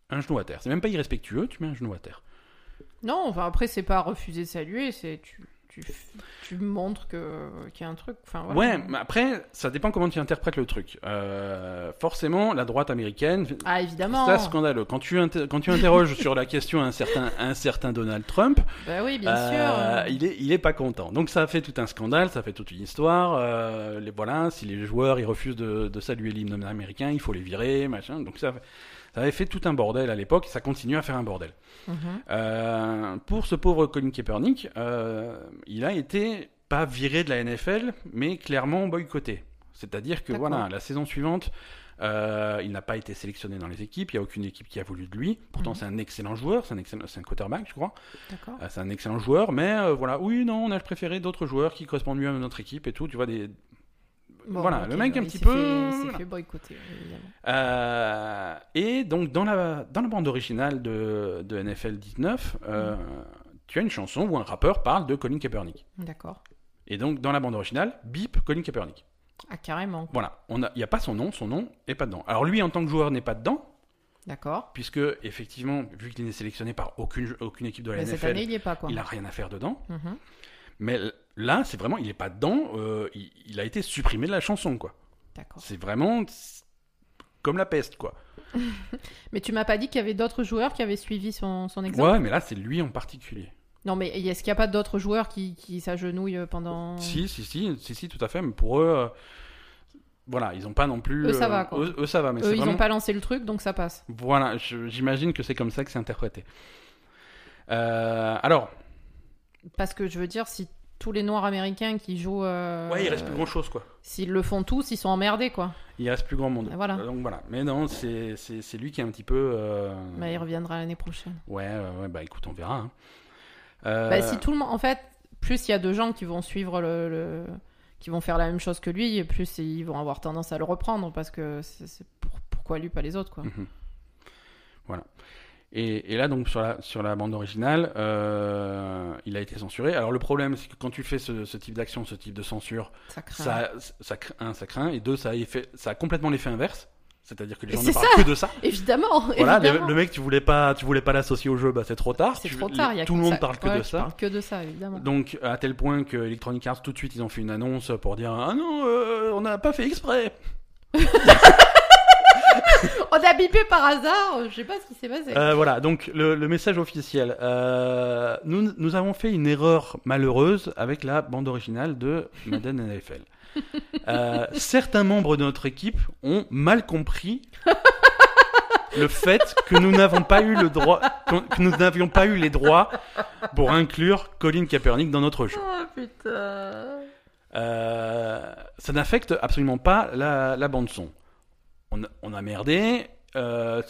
un genou à terre. C'est même pas irrespectueux, tu mets un genou à terre. Non, enfin après, c'est pas refuser de saluer, c'est tu, tu, tu montres qu'il y a un truc. Enfin, voilà. Ouais, mais après ça dépend comment tu interprètes le truc. Euh, forcément, la droite américaine, Ah, évidemment. c'est scandaleux. Quand tu quand tu interroges sur la question un certain un certain Donald Trump, Bah oui, bien Euh, sûr. il, est, il est pas content. Donc ça fait tout un scandale, ça fait toute une histoire. Euh, les, voilà, si les joueurs ils refusent de, de saluer l'hymne américain, il faut les virer, machin. Donc ça, ça avait fait tout un bordel à l'époque et ça continue à faire un bordel. Mhm. Euh, pour ce pauvre Colin Kaepernick, euh, il a été pas viré de la NFL, mais clairement boycotté. C'est-à-dire que voilà, la saison suivante, euh, il n'a pas été sélectionné dans les équipes. Il n'y a aucune équipe qui a voulu de lui. Pourtant, Mhm. c'est un excellent joueur, c'est un, excellent, c'est un quarterback, je crois. Euh, c'est un excellent joueur, mais euh, voilà, oui, non, on a préféré d'autres joueurs qui correspondent mieux à notre équipe et tout. Tu vois des. Bon, voilà, le mec un petit peu- fait- Il s'est voilà. fait boycotter, évidemment. Euh, et donc dans la dans la bande originale de, de NFL 19, euh, tu as une chanson où un rappeur parle de Colin Kaepernick. D'accord. Et donc dans la bande originale, bip Colin Kaepernick. Ah, carrément. Voilà, il n'y a pas son nom, son nom est pas dedans. Alors lui en tant que joueur n'est pas dedans, D'accord. puisque effectivement, vu qu'il n'est sélectionné par aucune aucune équipe de la Mais NFL, année, il y est pas, quoi. il a rien à faire dedans. Mhm. Mais là, c'est vraiment, il est pas dedans. euh, il, il a été supprimé de la chanson, quoi. D'accord. C'est vraiment comme la peste, quoi. <laughs> Mais tu m'as pas dit qu'il y avait d'autres joueurs qui avaient suivi son, son exemple? Ouais, mais là, c'est lui en particulier. Non, mais est-ce qu'il n'y a pas d'autres joueurs qui, qui s'agenouillent pendant? Si, si, si, si, si, tout à fait. Mais pour eux, euh, voilà, ils ont pas non plus. Eux, ça euh, va, quoi. Eux, eux, ça va, mais Eux, ils vraiment. n'ont pas lancé le truc, donc ça passe. Voilà, j'imagine que c'est comme ça que c'est interprété. Euh, alors, Parce que je veux dire, si tous les Noirs américains qui jouent. euh, ouais, il reste plus grand chose, quoi. S'ils le font tous, ils sont emmerdés, quoi. Il reste plus grand monde. Et voilà. Donc voilà. Mais non, c'est c'est- c'est lui qui est un petit peu. euh, Mais il reviendra l'année prochaine. Ouais, ouais, ouais, bah écoute, on verra. hein. Euh, Bah, si tout le monde. En fait, plus il y a de gens qui vont suivre le. le- qui vont faire la même chose que lui, et plus ils vont avoir tendance à le reprendre, parce que c'est c'est pour- pourquoi lui, pas les autres, quoi. Mhm. Voilà. Et, et là, donc, sur la, sur la bande originale, euh, il a été censuré. Alors, le problème, c'est que quand tu fais ce, ce type d'action, ce type de censure, Ça craint. ça, ça, un, ça craint, et deux, ça a, effet- ça a complètement l'effet inverse. C'est-à-dire que les gens ne parlent ça. que de ça. Évidemment. Voilà, le, évidemment. le mec, tu voulais pas, tu voulais pas l'associer au jeu, bah c'est trop tard. C'est trop tard. il y a tout le monde ça. parle que Ouais, de ça. parles que de ça, évidemment. Donc à tel point que Electronic Arts tout de suite ils ont fait une annonce pour dire ah non euh, on n'a pas fait exprès. <laughs> <laughs> On a bipé par hasard. Je sais pas ce qui s'est passé. Euh, voilà donc le, le message officiel. Euh, nous nous avons fait une erreur malheureuse avec la bande originale de Madden NFL. Euh, certains membres de notre équipe ont mal compris <laughs> le fait que nous n'avons pas eu le droit que nous n'avions pas eu les droits pour inclure Colin Kaepernick dans notre jeu. Oh putain. Euh, ça n'affecte absolument pas la, la bande son. On, a- on a merdé. euh,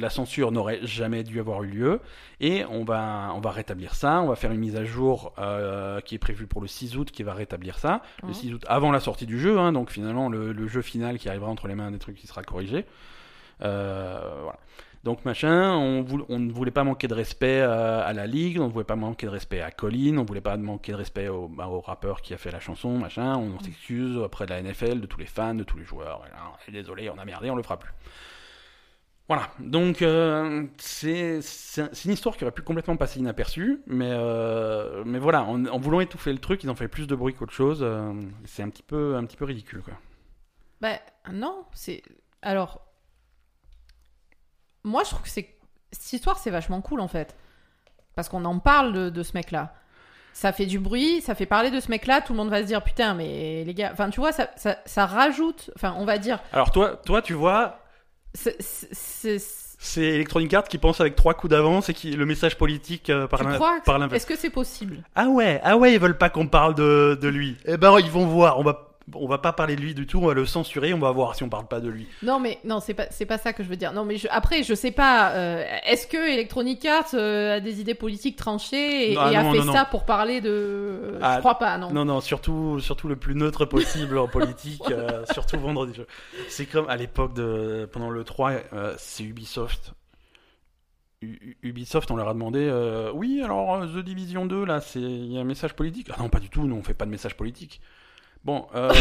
la censure n'aurait jamais dû avoir eu lieu et on va on va rétablir ça. On va faire une mise à jour euh, qui est prévue pour le 6 août qui va rétablir ça. Le Mhm. 6 août avant la sortie du jeu, hein, donc finalement le, le jeu final qui arrivera entre les mains des trucs qui sera corrigé. Euh, voilà. Donc machin, on, voul- on ne voulait pas manquer de respect à la ligue, on ne voulait pas manquer de respect à Colin, on ne voulait pas manquer de respect au, bah, au rappeur qui a fait la chanson, machin. On s'excuse auprès de la NFL, de tous les fans, de tous les joueurs. Désolé, on a merdé, on le fera plus. Voilà, donc euh, c'est une histoire qui aurait pu complètement passer inaperçue, mais, euh, mais voilà, en, en voulant étouffer le truc, ils ont fait plus de bruit qu'autre chose. euh, c'est un petit peu un petit peu ridicule, quoi. Bah non, c'est alors moi je trouve que c'est cette histoire c'est vachement cool en fait parce qu'on en parle de, de ce mec là. Ça fait du bruit, ça fait parler de ce mec là, tout le monde va se dire putain mais les gars, enfin tu vois ça, ça, ça rajoute, enfin on va dire Alors toi, toi, tu vois, c'est- c'est- c'est- c'est Electronic Arts qui pense avec trois coups d'avance et qui le message politique euh, par tu l'in- crois que- par l'inverse. Est-ce que c'est possible? Ah ouais, ah ouais, ils veulent pas qu'on parle de, de lui. Eh ben ils vont voir, on va on va pas parler de lui du tout, on va le censurer, on va voir si on parle pas de lui. Non, mais non, c'est pas, c'est pas ça que je veux dire. Non, mais je- après, je sais pas. euh, Est-ce que Electronic Arts euh, a des idées politiques tranchées et, a non, fait non, ça pour parler de. Ah, je crois pas, non. Non non, surtout surtout le plus neutre possible en politique, euh, <laughs> surtout vendredi. jeu. C'est comme à l'époque de pendant le 3 euh, c'est Ubisoft. U- Ubisoft, on leur a demandé oui, alors The Division 2 là, c'est il y a un message politique? Ah non, pas du tout, nous on fait pas de message politique. Bon, euh,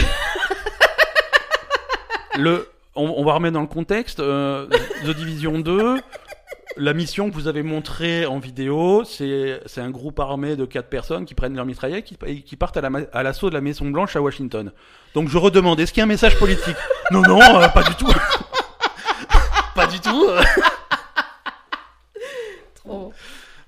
<laughs> le on, on va remettre dans le contexte euh, The Division 2 la mission que vous avez montrée en vidéo, c'est un groupe armé de quatre personnes qui prennent leur mitraillette qui, et qui partent à la l'assaut de la Maison Blanche à Washington. Donc je redemande, est-ce qu'il y a un message politique? Non, non, euh, pas du tout. <laughs> pas du tout. <laughs> Trop.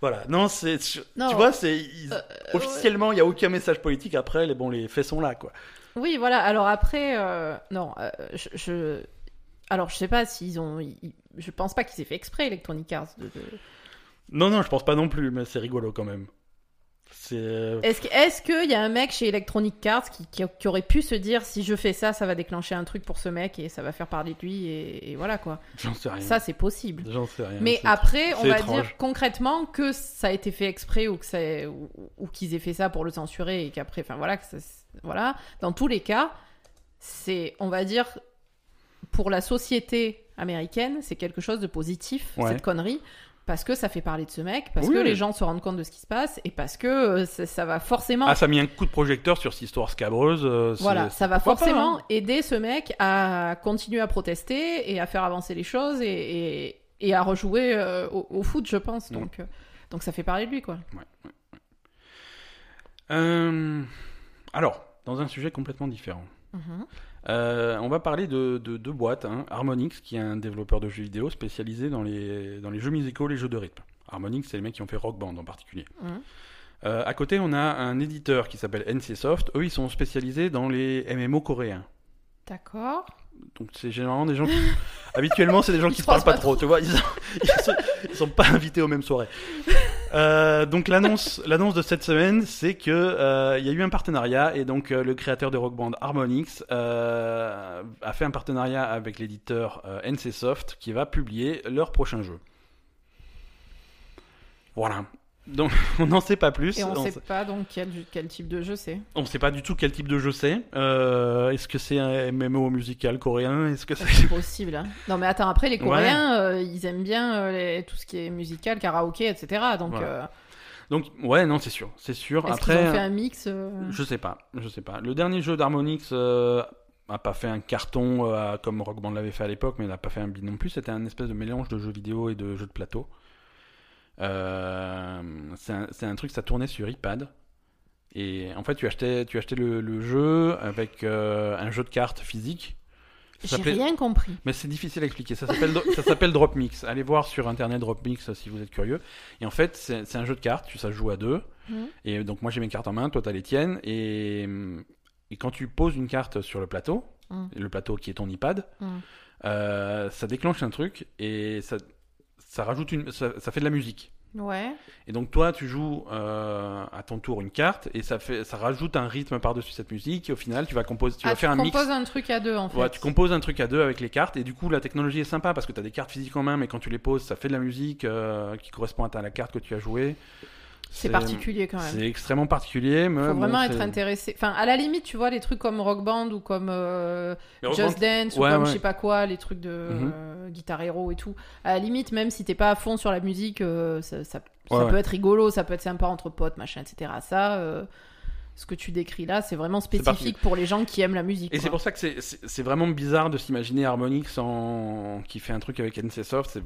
Voilà, non, c'est tu vois, c'est ils- Euh, officiellement il y a aucun message politique. Après, les bon, les faits sont là, quoi. Oui, voilà. Alors après, euh, non, euh, je, je- alors je sais pas s'ils ont, ils- je pense pas qu'ils aient fait exprès Electronic Arts. De, de- Non, non, je pense pas non plus, mais c'est rigolo quand même. Euh, Est-ce que, est-ce qu'il y a un mec chez Electronic Arts qui, qui, qui aurait pu se dire si je fais ça, ça va déclencher un truc pour ce mec et ça va faire parler de lui et, et voilà quoi. j'en sais rien. Ça c'est possible. J'en sais rien. Mais après, on va étrange. dire concrètement que ça a été fait exprès ou que ou, ou qu'ils aient fait ça pour le censurer et qu'après, enfin voilà, que ça- voilà. Dans tous les cas, c'est, on va dire, pour la société américaine, c'est quelque chose de positif Ouais. cette connerie. Parce que ça fait parler de ce mec, parce Oui, que oui. les gens se rendent compte de ce qui se passe, et parce que euh, ça, va forcément Ah, ça a mis un coup de projecteur sur cette histoire scabreuse. euh, voilà, ça va pas, forcément hein. aider ce mec à continuer à protester et à faire avancer les choses et, et, et à rejouer euh, au, au foot, je pense. Mm. Donc, euh, donc ça fait parler de lui, quoi. Euh, Alors, dans un sujet complètement différent. Mhm. Euh, on va parler de de deux boîtes. Hein. Harmonix, qui est un développeur de jeux vidéo spécialisé dans les, dans les jeux musicaux, les jeux de rythme. Harmonix, c'est les mecs qui ont fait Rock Band en particulier. Mhm. Euh, à côté, on a un éditeur qui s'appelle NCSoft. Eux, ils sont spécialisés dans les MMO coréens. D'accord. Donc c'est généralement des gens qui... <laughs> Habituellement, c'est des gens qui se se parlent pas trop, tu vois. Ils sont, ils sont, ils sont pas invités aux mêmes soirées. <laughs> Euh, donc l'annonce, <laughs> l'annonce de cette semaine, c'est que euh, il y a eu un partenariat et donc euh, le créateur de Rock Band Harmonix a fait un partenariat avec l'éditeur NCSoft qui va publier leur prochain jeu. Voilà. Donc <laughs> on n'en sait pas plus. Et on, On sait pas donc quel, quel type de jeu c'est. on sait pas du tout quel type de jeu c'est. Euh, est-ce que c'est un MMO musical coréen? Est-ce que c'est possible. Hein. Non, mais attends, après, les Ouais. Coréens, euh, ils aiment bien euh, les- tout ce qui est musical, karaoké, etc. Donc, Voilà. Donc ouais, non, c'est sûr, c'est sûr. est-ce Après, qu'ils ont fait un mix je sais pas, je sais pas. Le dernier jeu d'Harmonix, a pas fait un carton comme Rock Band l'avait fait à l'époque, mais n'a pas fait un bid non plus. C'était un espèce de mélange de jeux vidéo et de jeux de plateau. Euh, c'est un, truc, ça tournait sur iPad. Et en fait, tu achetais, tu achetais le, le jeu avec euh, un jeu de cartes physique. J'ai rien compris. mais c'est difficile à expliquer. Ça s'appelle s'appelle Dropmix. Allez voir sur internet Dropmix si vous êtes curieux. Et en fait, c'est un jeu de cartes. Ça se joue à deux. Mhm. Et donc moi j'ai mes cartes en main, toi t'as les tiennes. Et, et quand tu poses une carte sur le plateau, Mhm. le plateau qui est ton iPad, Mhm. euh, ça déclenche un truc et ça ça rajoute une ça, ça fait de la musique. Ouais. Et donc toi tu joues euh, à ton tour une carte et ça fait ça rajoute un rythme par dessus cette musique. Et au final tu vas composer, tu ah, vas faire un mix. composes un truc à deux en fait. Ouais, tu composes un truc à deux avec les cartes et du coup la technologie est sympa parce que tu as des cartes physiques en main mais quand tu les poses ça fait de la musique euh, qui correspond à la carte que tu as jouée. C'est particulier quand même. C'est extrêmement particulier mais Faut bon, vraiment être intéressé. Enfin, à la limite, tu vois, les trucs comme Rock Band ou comme euh, Just Band- Dance Ouais, ou comme ouais. je sais pas quoi, les trucs de euh, Guitar Hero et tout. À la limite, même si t'es pas à fond sur la musique, euh, ça, ça, ça Ouais, peut être rigolo, ça peut être sympa entre potes, machin, etc. Ça, euh, ce que tu décris là, c'est vraiment spécifique pour les gens qui aiment la musique. Et c'est pour ça que c'est- vraiment bizarre de s'imaginer Harmonix en... qui fait un truc avec NCSoft.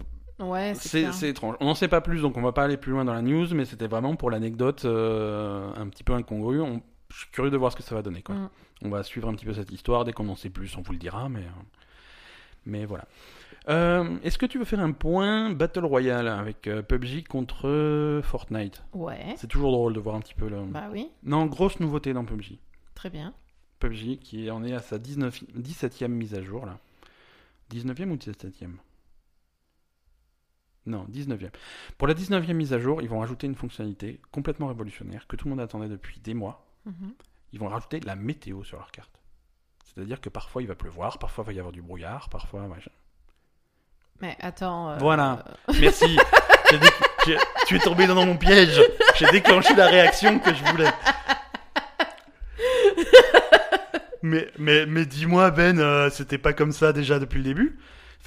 C'est Ouais, étrange. On n'en sait pas plus donc on va pas aller plus loin dans la news mais c'était vraiment pour l'anecdote euh, un petit peu incongrue. On- Je suis curieux de voir ce que ça va donner. Quoi. Mm. On va suivre un petit peu cette histoire. Dès qu'on en sait plus, on vous le dira. Mais, euh, mais voilà. Euh, Est-ce que tu veux faire un point Battle Royale avec euh, PUBG contre Fortnite? Ouais. C'est toujours drôle de voir un petit peu le... Bah oui, Non, grosse nouveauté dans PUBG. très bien. PUBG qui en est à sa 19, 17e mise à jour là. 19e ou 17e Non, 19e. Pour la 19e mise à jour, ils vont rajouter une fonctionnalité complètement révolutionnaire que tout le monde attendait depuis des mois. Mhm. Ils vont rajouter la météo sur leur carte. C'est-à-dire que parfois il va pleuvoir, parfois il va y avoir du brouillard, parfois machin. Mais attends. euh, Voilà. <laughs> Merci. Dé- j'ai- tu es tombé dans mon piège. J'ai déclenché la réaction que je voulais. <laughs> Mais, mais, mais dis-moi, Ben, euh, c'était pas comme ça déjà depuis le début?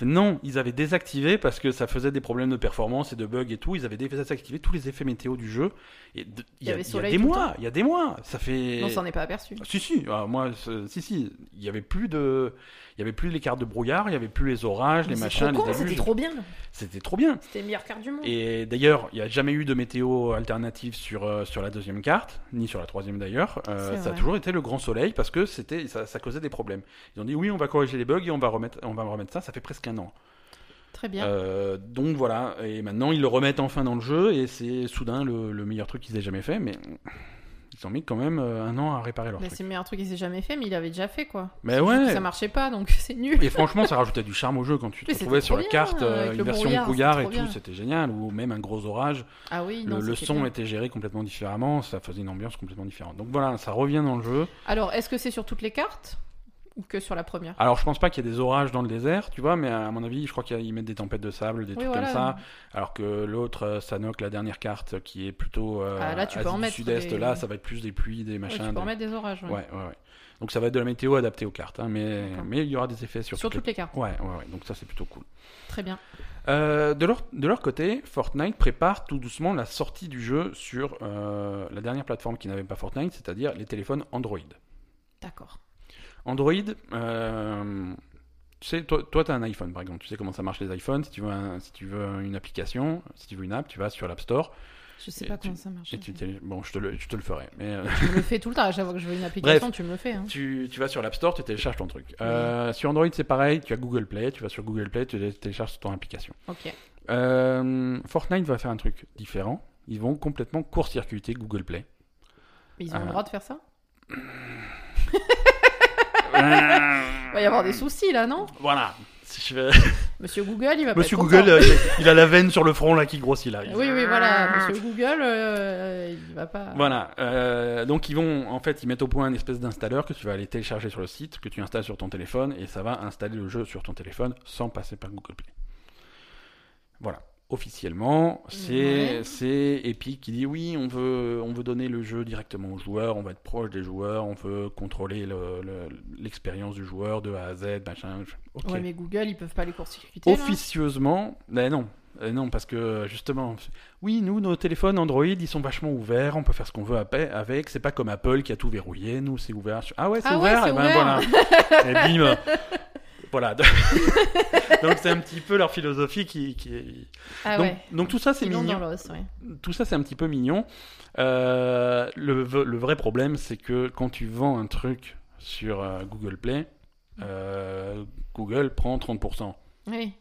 Non, ils avaient désactivé parce que ça faisait des problèmes de performance et de bugs et tout. Ils avaient désactivé tous les effets météo du jeu. Et de- il y, a- avait il y a soleil des mois, il y a des mois. Ça fait. On s'en est pas aperçu. Si si, ah, moi si si, il y avait plus de, il y avait plus les cartes de brouillard, il y avait plus les orages, les Mais machins, les. C'était trop bien. C'était trop bien. C'était le meilleur carte du monde. Et d'ailleurs, il n'y a jamais eu de météo alternative sur, euh, sur la deuxième carte, ni sur la troisième d'ailleurs. Euh, ça a toujours été le grand soleil parce que c'était, ça, ça causait des problèmes. Ils ont dit oui, on va corriger les bugs et on va remettre, on va remettre ça. Ça fait presque un an. Très bien. Euh, donc voilà. Et maintenant, ils le remettent enfin dans le jeu et c'est soudain le, le meilleur truc qu'ils aient jamais fait. Mais ils ont mis quand même euh, un an à réparer leur Mais truc. c'est le meilleur truc qu'il s'est jamais fait, mais il avait déjà fait quoi. Mais ouais. Ça marchait pas, donc <laughs> c'est nul. Et franchement, ça rajoutait du charme au jeu quand tu te retrouvais sur la carte, euh, une version brouillard, brouillard et tout, c'était génial. Ou même un gros orage. Ah oui, non, le son bien. était géré complètement différemment, ça faisait une ambiance complètement différente. Donc voilà, ça revient dans le jeu. Alors, est-ce que c'est sur toutes les cartes? Ou que sur la première Alors je pense pas qu'il y ait des orages dans le désert, tu vois, mais à mon avis, je crois qu'ils mettent des tempêtes de sable, des Oui, trucs voilà. comme ça. Alors que l'autre, euh, Sanok, la dernière carte, qui est plutôt euh, Ah, là, tu peux Asie en du mettre Sud-Est, des- là, ça va être plus des pluies, des Ouais, machins. Tu peux des- en mettre des orages. ouais. ouais, ouais, ouais. Donc ça va être de la météo adaptée aux cartes, hein, mais, mais il y aura des effets sur, Sur toutes toutes les cartes. Ouais, ouais, ouais, donc ça c'est plutôt cool. Très bien. Euh, de, leur, de leur côté, Fortnite prépare tout doucement la sortie du jeu sur euh, la dernière plateforme qui n'avait pas Fortnite, c'est-à-dire les téléphones Android. D'accord. Android, euh, tu sais, toi, tu as un iPhone par exemple, tu sais comment ça marche les iPhones. Si tu veux, un- si tu veux une application, si tu veux une app, tu vas sur l'App Store. Je sais pas tu- comment ça marche. Et tu Bon, je te, le, je te le ferai. Mais euh, Tu me le fais tout le temps. À chaque fois que je veux une <laughs> application, tu me le fais. hein. tu, tu vas sur l'App Store, tu télécharges ton truc. Euh, Sur Android, c'est pareil. Tu as Google Play, tu vas sur Google Play, tu télécharges ton application. Ok. Euh, Fortnite va faire un truc différent. Ils vont complètement court-circuiter Google Play. Mais ils ont le droit de faire ça? <laughs> Il va y avoir des soucis là, non? Voilà. Si je vais- Monsieur Google, il va pas Monsieur être Google, euh, il a la veine sur le front là qui grossit là. Oui, oui, voilà. Monsieur Google, euh, il va pas. Voilà. euh, donc ils vont, en fait, ils mettent au point une espèce d'installeur que tu vas aller télécharger sur le site, que tu installes sur ton téléphone, et ça va installer le jeu sur ton téléphone sans passer par Google Play. Voilà. Officiellement, c'est Ouais. Epic qui dit oui, on veut, on veut donner le jeu directement aux joueurs, on va être proche des joueurs, on veut contrôler le- le- l'expérience du joueur de A à Z, machin. Ouais, mais Google, ils peuvent pas les court-circuiter. Officieusement, ben non. Euh, non, parce que justement, oui, nous, nos téléphones Android, ils sont vachement ouverts, on peut faire ce qu'on veut avec. C'est pas comme Apple qui a tout verrouillé. Nous, c'est ouvert. Ah ouais, c'est Ah ouvert? et ben ouvert. voilà. <laughs> et bim. Voilà. <laughs> donc c'est un petit peu leur philosophie qui. qui... Ah donc, ouais. donc tout ça, c'est mignon. ouais. Tout ça, c'est un petit peu mignon. Euh, le vrai problème, c'est que quand tu vends un truc sur euh, Google Play, euh, Google prend 30%. Oui.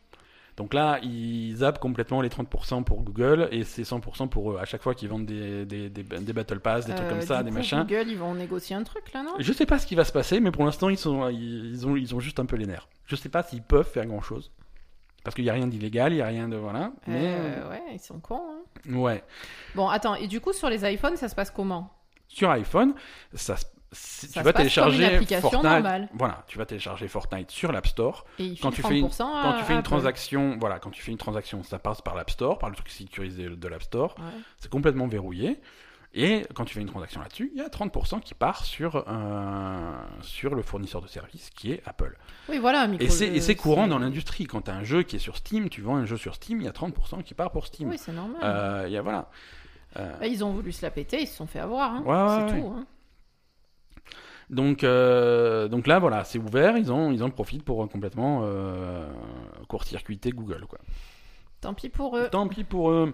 Donc là, ils zappent complètement les 30% pour Google et c'est 100% pour eux. À chaque fois qu'ils vendent des, des, des, des Battle Pass, des trucs Euh, comme ça, du des coup, machins. Google, ils vont négocier un truc là, non? Je sais pas ce qui va se passer, mais pour l'instant, ils, sont, ils, ils ont, ils ont juste un peu les nerfs. Je sais pas s'ils peuvent faire grand chose. Parce qu'il n'y a rien d'illégal, il n'y a rien de. Voilà. Mais. Euh, Ouais, ils sont cons. hein. euh, ouais. Bon, attends, et du coup, sur les iPhones, ça se passe comment? Sur iPhone, ça, se- si Ça tu vas télécharger Fortnite. normale. Voilà, tu vas télécharger Fortnite sur l'App Store. Et Quand tu fais une- 30% à- Quand tu fais une transaction, voilà, quand tu fais une transaction, ça passe par l'App Store, par le truc sécurisé de l'App Store. Ouais. C'est complètement verrouillé. Et quand tu fais une transaction là-dessus, il y a 30% qui part sur, euh, sur le fournisseur de service qui est Apple. Oui, voilà. micro- Et c'est courant dans l'industrie. Quand tu as un jeu qui est sur Steam, tu vends un jeu sur Steam, il y a 30% qui part pour Steam. Oui, c'est normal. Euh, y a, voilà. Euh, Là, ils ont voulu se la péter, ils se sont fait avoir. hein. Ouais, c'est ouais. tout. hein. Donc, euh, donc là, voilà, c'est ouvert. Ils, ont, ils en profitent pour euh, complètement euh, court-circuiter Google. Quoi. Tant pis pour eux. Tant pis pour eux.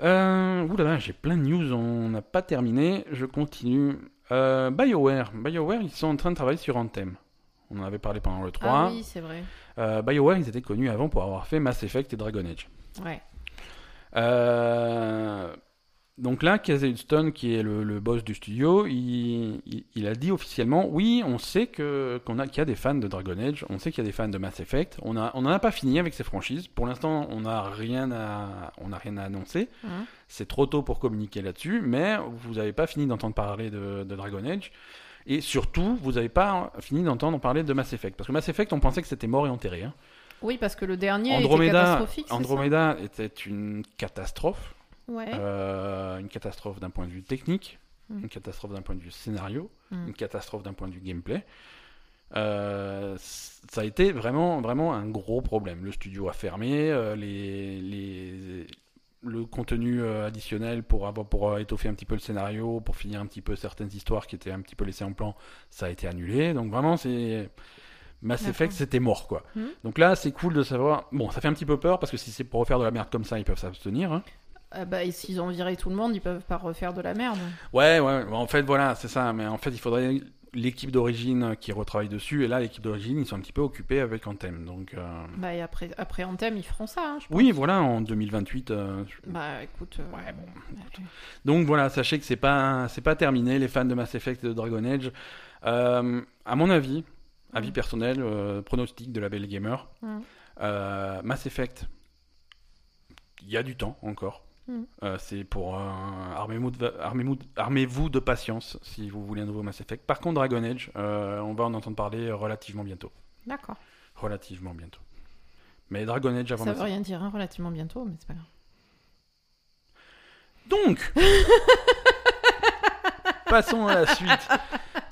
Euh, ouh là là, j'ai plein de news, on n'a pas terminé. Je continue. Euh, BioWare. BioWare, ils sont en train de travailler sur Anthem. On en avait parlé pendant le 3. Ah oui, c'est vrai. BioWare, ils étaient connus avant pour avoir fait Mass Effect et Dragon Age. Ouais. Euh, donc là, Hudson, qui est le, le boss du studio, il, il- il a dit officiellement oui, on sait que qu'on a qu'il y a des fans de Dragon Age, on sait qu'il y a des fans de Mass Effect. On a on n'en a pas fini avec ces franchises. Pour l'instant, on n'a rien à on n'a rien à annoncer. Hein. C'est trop tôt pour communiquer là-dessus, mais vous n'avez pas fini d'entendre parler de, de Dragon Age. Et surtout, vous n'avez pas fini d'entendre parler de Mass Effect. Parce que Mass Effect, on pensait que c'était mort et enterré. hein. Oui, parce que le dernier était catastrophique. Andromeda était une catastrophe. Ouais. Euh, une catastrophe d'un point de vue technique, Mm. une catastrophe d'un point de vue scénario, Mm. une catastrophe d'un point de vue gameplay. Euh, ça a été vraiment, vraiment un gros problème. Le studio a fermé, euh, les, les- le contenu additionnel pour, avoir, pour étoffer un petit peu le scénario, pour finir un petit peu certaines histoires qui étaient un petit peu laissées en plan, ça a été annulé. Donc vraiment, c'est Mass. Effect, c'était mort quoi. Mm. Donc là, c'est cool de savoir. Bon, ça fait un petit peu peur parce que si c'est pour refaire de la merde comme ça, ils peuvent s'abstenir. hein. Ah bah, et s'ils ont viré tout le monde, ils peuvent pas refaire de la merde. Ouais, ouais, en fait, voilà, c'est ça. Mais en fait, il faudrait l'équipe d'origine qui retravaille dessus. Et là, l'équipe d'origine, ils sont un petit peu occupés avec Anthem. Donc, euh, Bah, et après, après Anthem, ils feront ça. hein, je pense. oui, voilà, en 2028. euh, Bah, écoute. euh, Ouais, bon. Donc voilà, sachez que c'est pas, c'est pas terminé. Les fans de Mass Effect et de Dragon Age, à mon avis, avis Mm. personnel, pronostic de la Belle Gamer, Mm. Mass Effect, il y a du temps encore. Mm. Euh, c'est pour euh, armez-vous de, patience si vous voulez un nouveau Mass Effect. Par contre, Dragon Age, euh, on va en entendre parler relativement bientôt. D'accord. Relativement bientôt. Mais Dragon Age avant Ça veut rien dire, hein, relativement bientôt, mais c'est pas grave. Donc, <laughs> passons à la suite.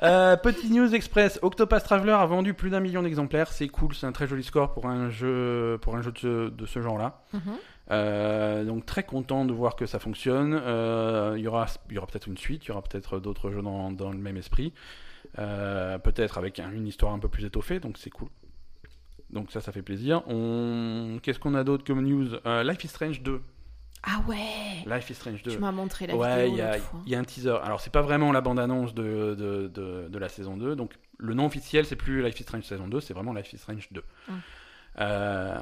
Euh, petit news express, Octopath Traveler a vendu plus d'un million d'exemplaires, c'est cool, c'est un très joli score pour un jeu, pour un jeu de ce, genre-là. Mhm. Euh, donc très content de voir que ça fonctionne. Euh, il y aura, il y aura peut-être une suite, il y aura peut-être d'autres jeux dans, dans le même esprit, Euh, peut-être avec un- une histoire un peu plus étoffée, donc c'est cool. Donc ça, ça fait plaisir. On... Qu'est-ce qu'on a d'autre comme news? Life is Strange 2. Ah ouais Life is Strange 2. Tu m'as montré la Ouais, vidéo fois. il y a un teaser. Alors, c'est pas vraiment la bande-annonce de, de, de, de la saison 2. Donc, le nom officiel, c'est plus Life is Strange saison 2, c'est vraiment Life is Strange 2. Mm. Euh,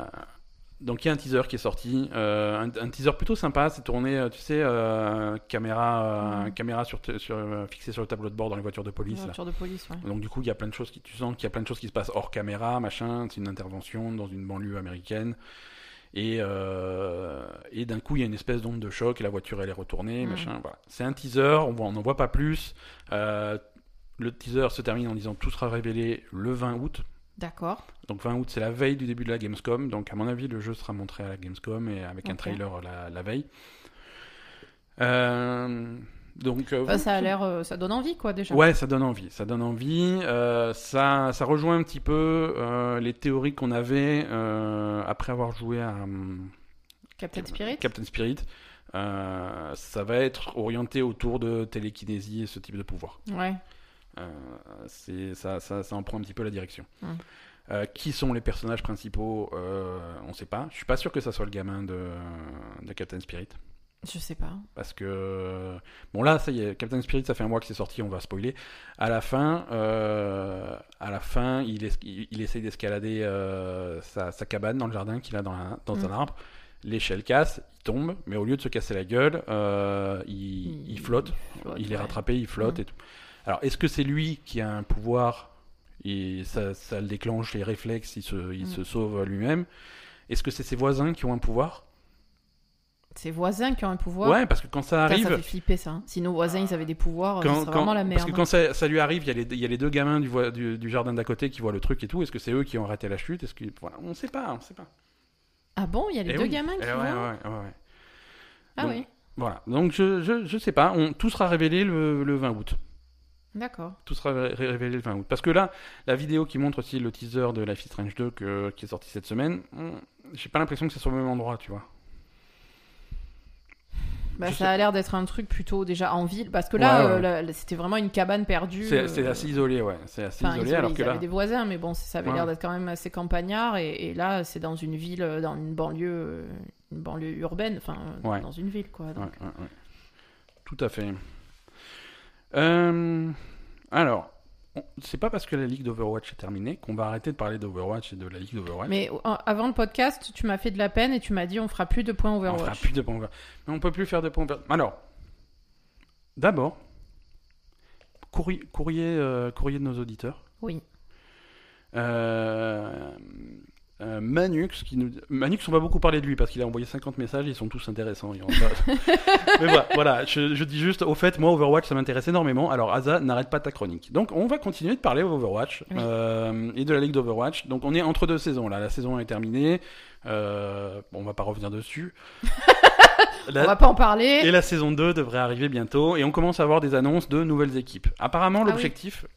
donc, il y a un teaser qui est sorti. euh, un, un teaser plutôt sympa. C'est tourné, euh, tu sais, euh, caméra, euh, caméra sur, sur, fixée sur le tableau de bord dans les voitures de police. de police, ouais. Donc du coup, il y a plein de choses qui tu sens qu'il y a plein de choses qui se passent hors caméra, machin. C'est une intervention dans une banlieue américaine. Et, euh, et d'un coup, il y a une espèce d'onde de choc et la voiture elle est retournée, Mm. machin. Voilà. C'est un teaser, on n'en voit pas plus. Le teaser se termine en disant tout sera révélé le 20 août. D'accord. Donc 20 août, c'est la veille du début de la Gamescom. Donc à mon avis, le jeu sera montré à la Gamescom et avec un trailer la, la veille. Euh, donc euh, Bah, ça a l'air, euh, ça donne envie, quoi, déjà. Ouais, ça donne envie. Ça donne envie. Ça, ça rejoint un petit peu les théories qu'on avait après avoir joué à hum, Captain Spirit Captain Spirit, ça va être orienté autour de télékinésie et ce type de pouvoir. Ouais. Euh, c'est ça, ça, ça en prend un petit peu la direction. Euh, qui sont les personnages principaux euh, On ne sait pas. Je suis pas sûr que ça soit le gamin de, de Captain Spirit. Je sais pas. Parce que. Bon, là, ça y est, Captain Spirit, ça fait un mois que c'est sorti, on va spoiler. À la fin, euh, à la fin il, es- il, il essaye d'escalader euh, sa, sa cabane dans le jardin qu'il a dans, la- dans un Mm. arbre. L'échelle casse, il tombe, mais au lieu de se casser la gueule, euh, il, il flotte. flotte, Il est ouais. rattrapé, il flotte Mm. et tout. Alors, est-ce que c'est lui qui a un pouvoir et ça, ça le déclenche les réflexes, il se, il Mm. se sauve lui-même Est-ce que c'est ses voisins qui ont un pouvoir? Ses voisins qui ont un pouvoir? Ouais, parce que quand ça arrive, ça fait flipper ça. hein. Si nos voisins ils avaient des pouvoirs, quand, serait quand- vraiment la merde. parce que quand ça, ça lui arrive, il y, a les, il y a les deux gamins du, voi- du, du jardin d'à côté qui voient le truc et tout. Est-ce que c'est eux qui ont arrêté la chute? Est-ce que voilà, on sait pas, on sait pas. Ah bon, il y a les Eh deux oui. gamins Eh qui ouais, voient? ouais, ouais, ouais. Ah Donc, oui, Voilà. Donc je, je, je sais pas. On, tout sera révélé le, le 20 août. D'accord. Tout sera ré- révélé le 20 août. Parce que là, la vidéo qui montre aussi le teaser de Life is Strange 2 que- qui est sorti cette semaine, j'ai pas l'impression que c'est sur le même endroit, tu vois. Bah, ça sais- a l'air d'être un truc plutôt déjà en ville. Parce que là, Ouais, ouais. euh, là, c'était vraiment une cabane perdue. C'est euh, assez isolé, ouais. C'est assez Enfin, isolé, isolé, alors ils que là. avaient des voisins, mais bon, ça avait Ouais. l'air d'être quand même assez campagnard. Et, et là, c'est dans une ville, euh, dans une banlieue, une banlieue urbaine, enfin, dans une ville, quoi. donc. Ouais, ouais, ouais. Tout à fait. Euh, alors, c'est pas parce que la ligue d'Overwatch est terminée qu'on va arrêter de parler d'Overwatch et de la ligue d'Overwatch. Mais avant le podcast, tu m'as fait de la peine et tu m'as dit on fera plus de points on fera Overwatch. plus de points Overwatch. Mais on peut plus faire de points Overwatch. Alors, d'abord, courrier, courrier, euh, courrier de nos auditeurs. Oui. Euh, euh, Manux, qui nous... Manux, on va beaucoup parler de lui parce qu'il a envoyé 50 messages, ils sont tous intéressants. <laughs> Mais voilà, voilà je, je dis juste, au fait, moi, Overwatch, ça m'intéresse énormément. Alors, Asa, n'arrête pas ta chronique. Donc, on va continuer de parler d'Overwatch Oui. euh, et de la ligue d'Overwatch. Donc, on est entre deux saisons là. La saison est terminée. Euh, bon, on va pas revenir dessus. <laughs> La- On va pas en parler. et la saison 2 devrait arriver bientôt et on commence à avoir des annonces de nouvelles équipes. Apparemment, Ah oui.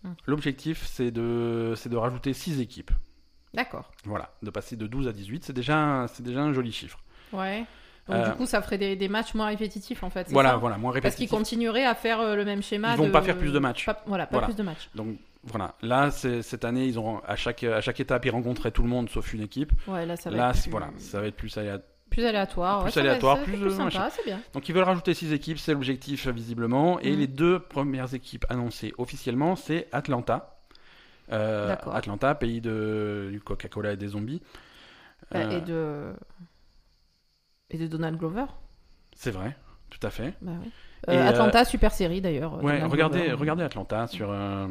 Hmm. l'objectif, c'est de, c'est de rajouter 6 équipes. D'accord. Voilà, de passer de 12 à 18, c'est déjà, c'est déjà un joli chiffre. Ouais. Donc, Euh, du coup, ça ferait des, des matchs moins répétitifs, en fait. Voilà, ça voilà, moins Parce qu'ils continueraient à faire euh, le même schéma. Ils vont de- pas faire plus de matchs. Pas- voilà, pas Voilà. plus de matchs. Donc voilà, là, cette année, ils ont à chaque, à chaque étape, ils rencontraient tout le monde sauf une équipe. Ouais, là, ça va là, être plus, voilà, ça va être plus aléa- plus aléatoire. plus ouais, aléatoire, plus, plus euh, sympa, c'est bien. Donc ils veulent rajouter 6 équipes, c'est l'objectif euh, visiblement. Et Mhm. les deux premières équipes annoncées officiellement, c'est Atlanta. Euh. Atlanta, pays de, du Coca-Cola et des zombies. Euh, Euh, Et de. Et de Donald Glover C'est vrai, tout à fait. Bah oui. Euh, euh, Atlanta, super série d'ailleurs. Ouais, regardez, Glover. regardez Atlanta sur euh,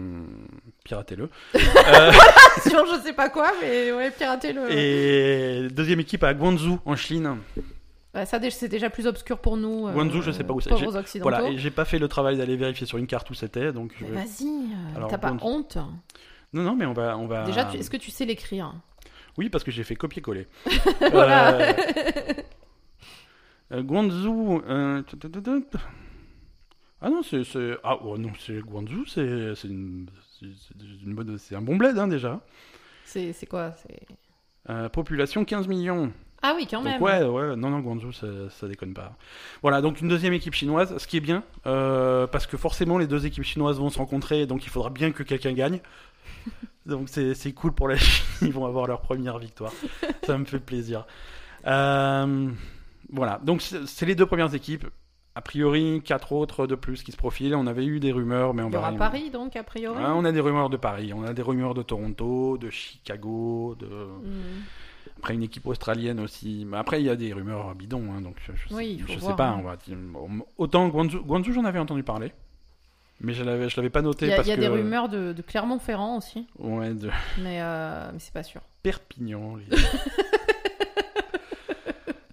piratez-le. <laughs> <laughs> Sur je sais pas quoi, mais ouais, piratez-le. et deuxième équipe à Guangzhou en Chine. Ouais, ça, c'est déjà plus obscur pour nous. Guangzhou, je sais pas où c'est. Occidentaux. Voilà, et j'ai pas fait le travail d'aller vérifier sur une carte où c'était, donc je Mais vais- Vas-y, t'as pas honte non non, mais on va on va. Déjà, tu- est-ce que tu sais l'écrire Oui, parce que j'ai fait copier-coller. <laughs> Voilà. Euh, <laughs> euh, Guangzhou. euh. Ah non, c'est ah oh non, c'est Guangzhou, c'est c'est une une bonne un bon bled hein, déjà. C'est quoi Euh, population 15 millions. Ah oui, quand même. Donc ouais, ouais, non, non, Guangzhou, ça, ça déconne pas. Voilà, donc une deuxième équipe chinoise, ce qui est bien, euh, parce que forcément les deux équipes chinoises vont se rencontrer, donc il faudra bien que quelqu'un gagne. Donc c'est cool pour la <laughs> Chine, ils vont avoir leur première victoire. ça me fait plaisir. Euh, voilà, donc c'est les deux premières équipes. A priori, quatre autres de plus qui se profilent. On avait eu des rumeurs, mais on Il y va aura Paris, donc, a priori. Ouais, on a des rumeurs de Paris, on a des rumeurs de Toronto, de Chicago, de Hmm. après une équipe australienne aussi. Mais après il y a des rumeurs bidons, hein, donc je, je Oui, je sais voir, pas. hein. On va autant Guangzhou, Guangzhou, j'en avais entendu parler, mais je l'avais je l'avais pas noté Il y a, parce y a que des rumeurs de, de Clermont-Ferrand aussi, ouais de mais, euh, mais c'est pas sûr. Perpignan. les- <laughs>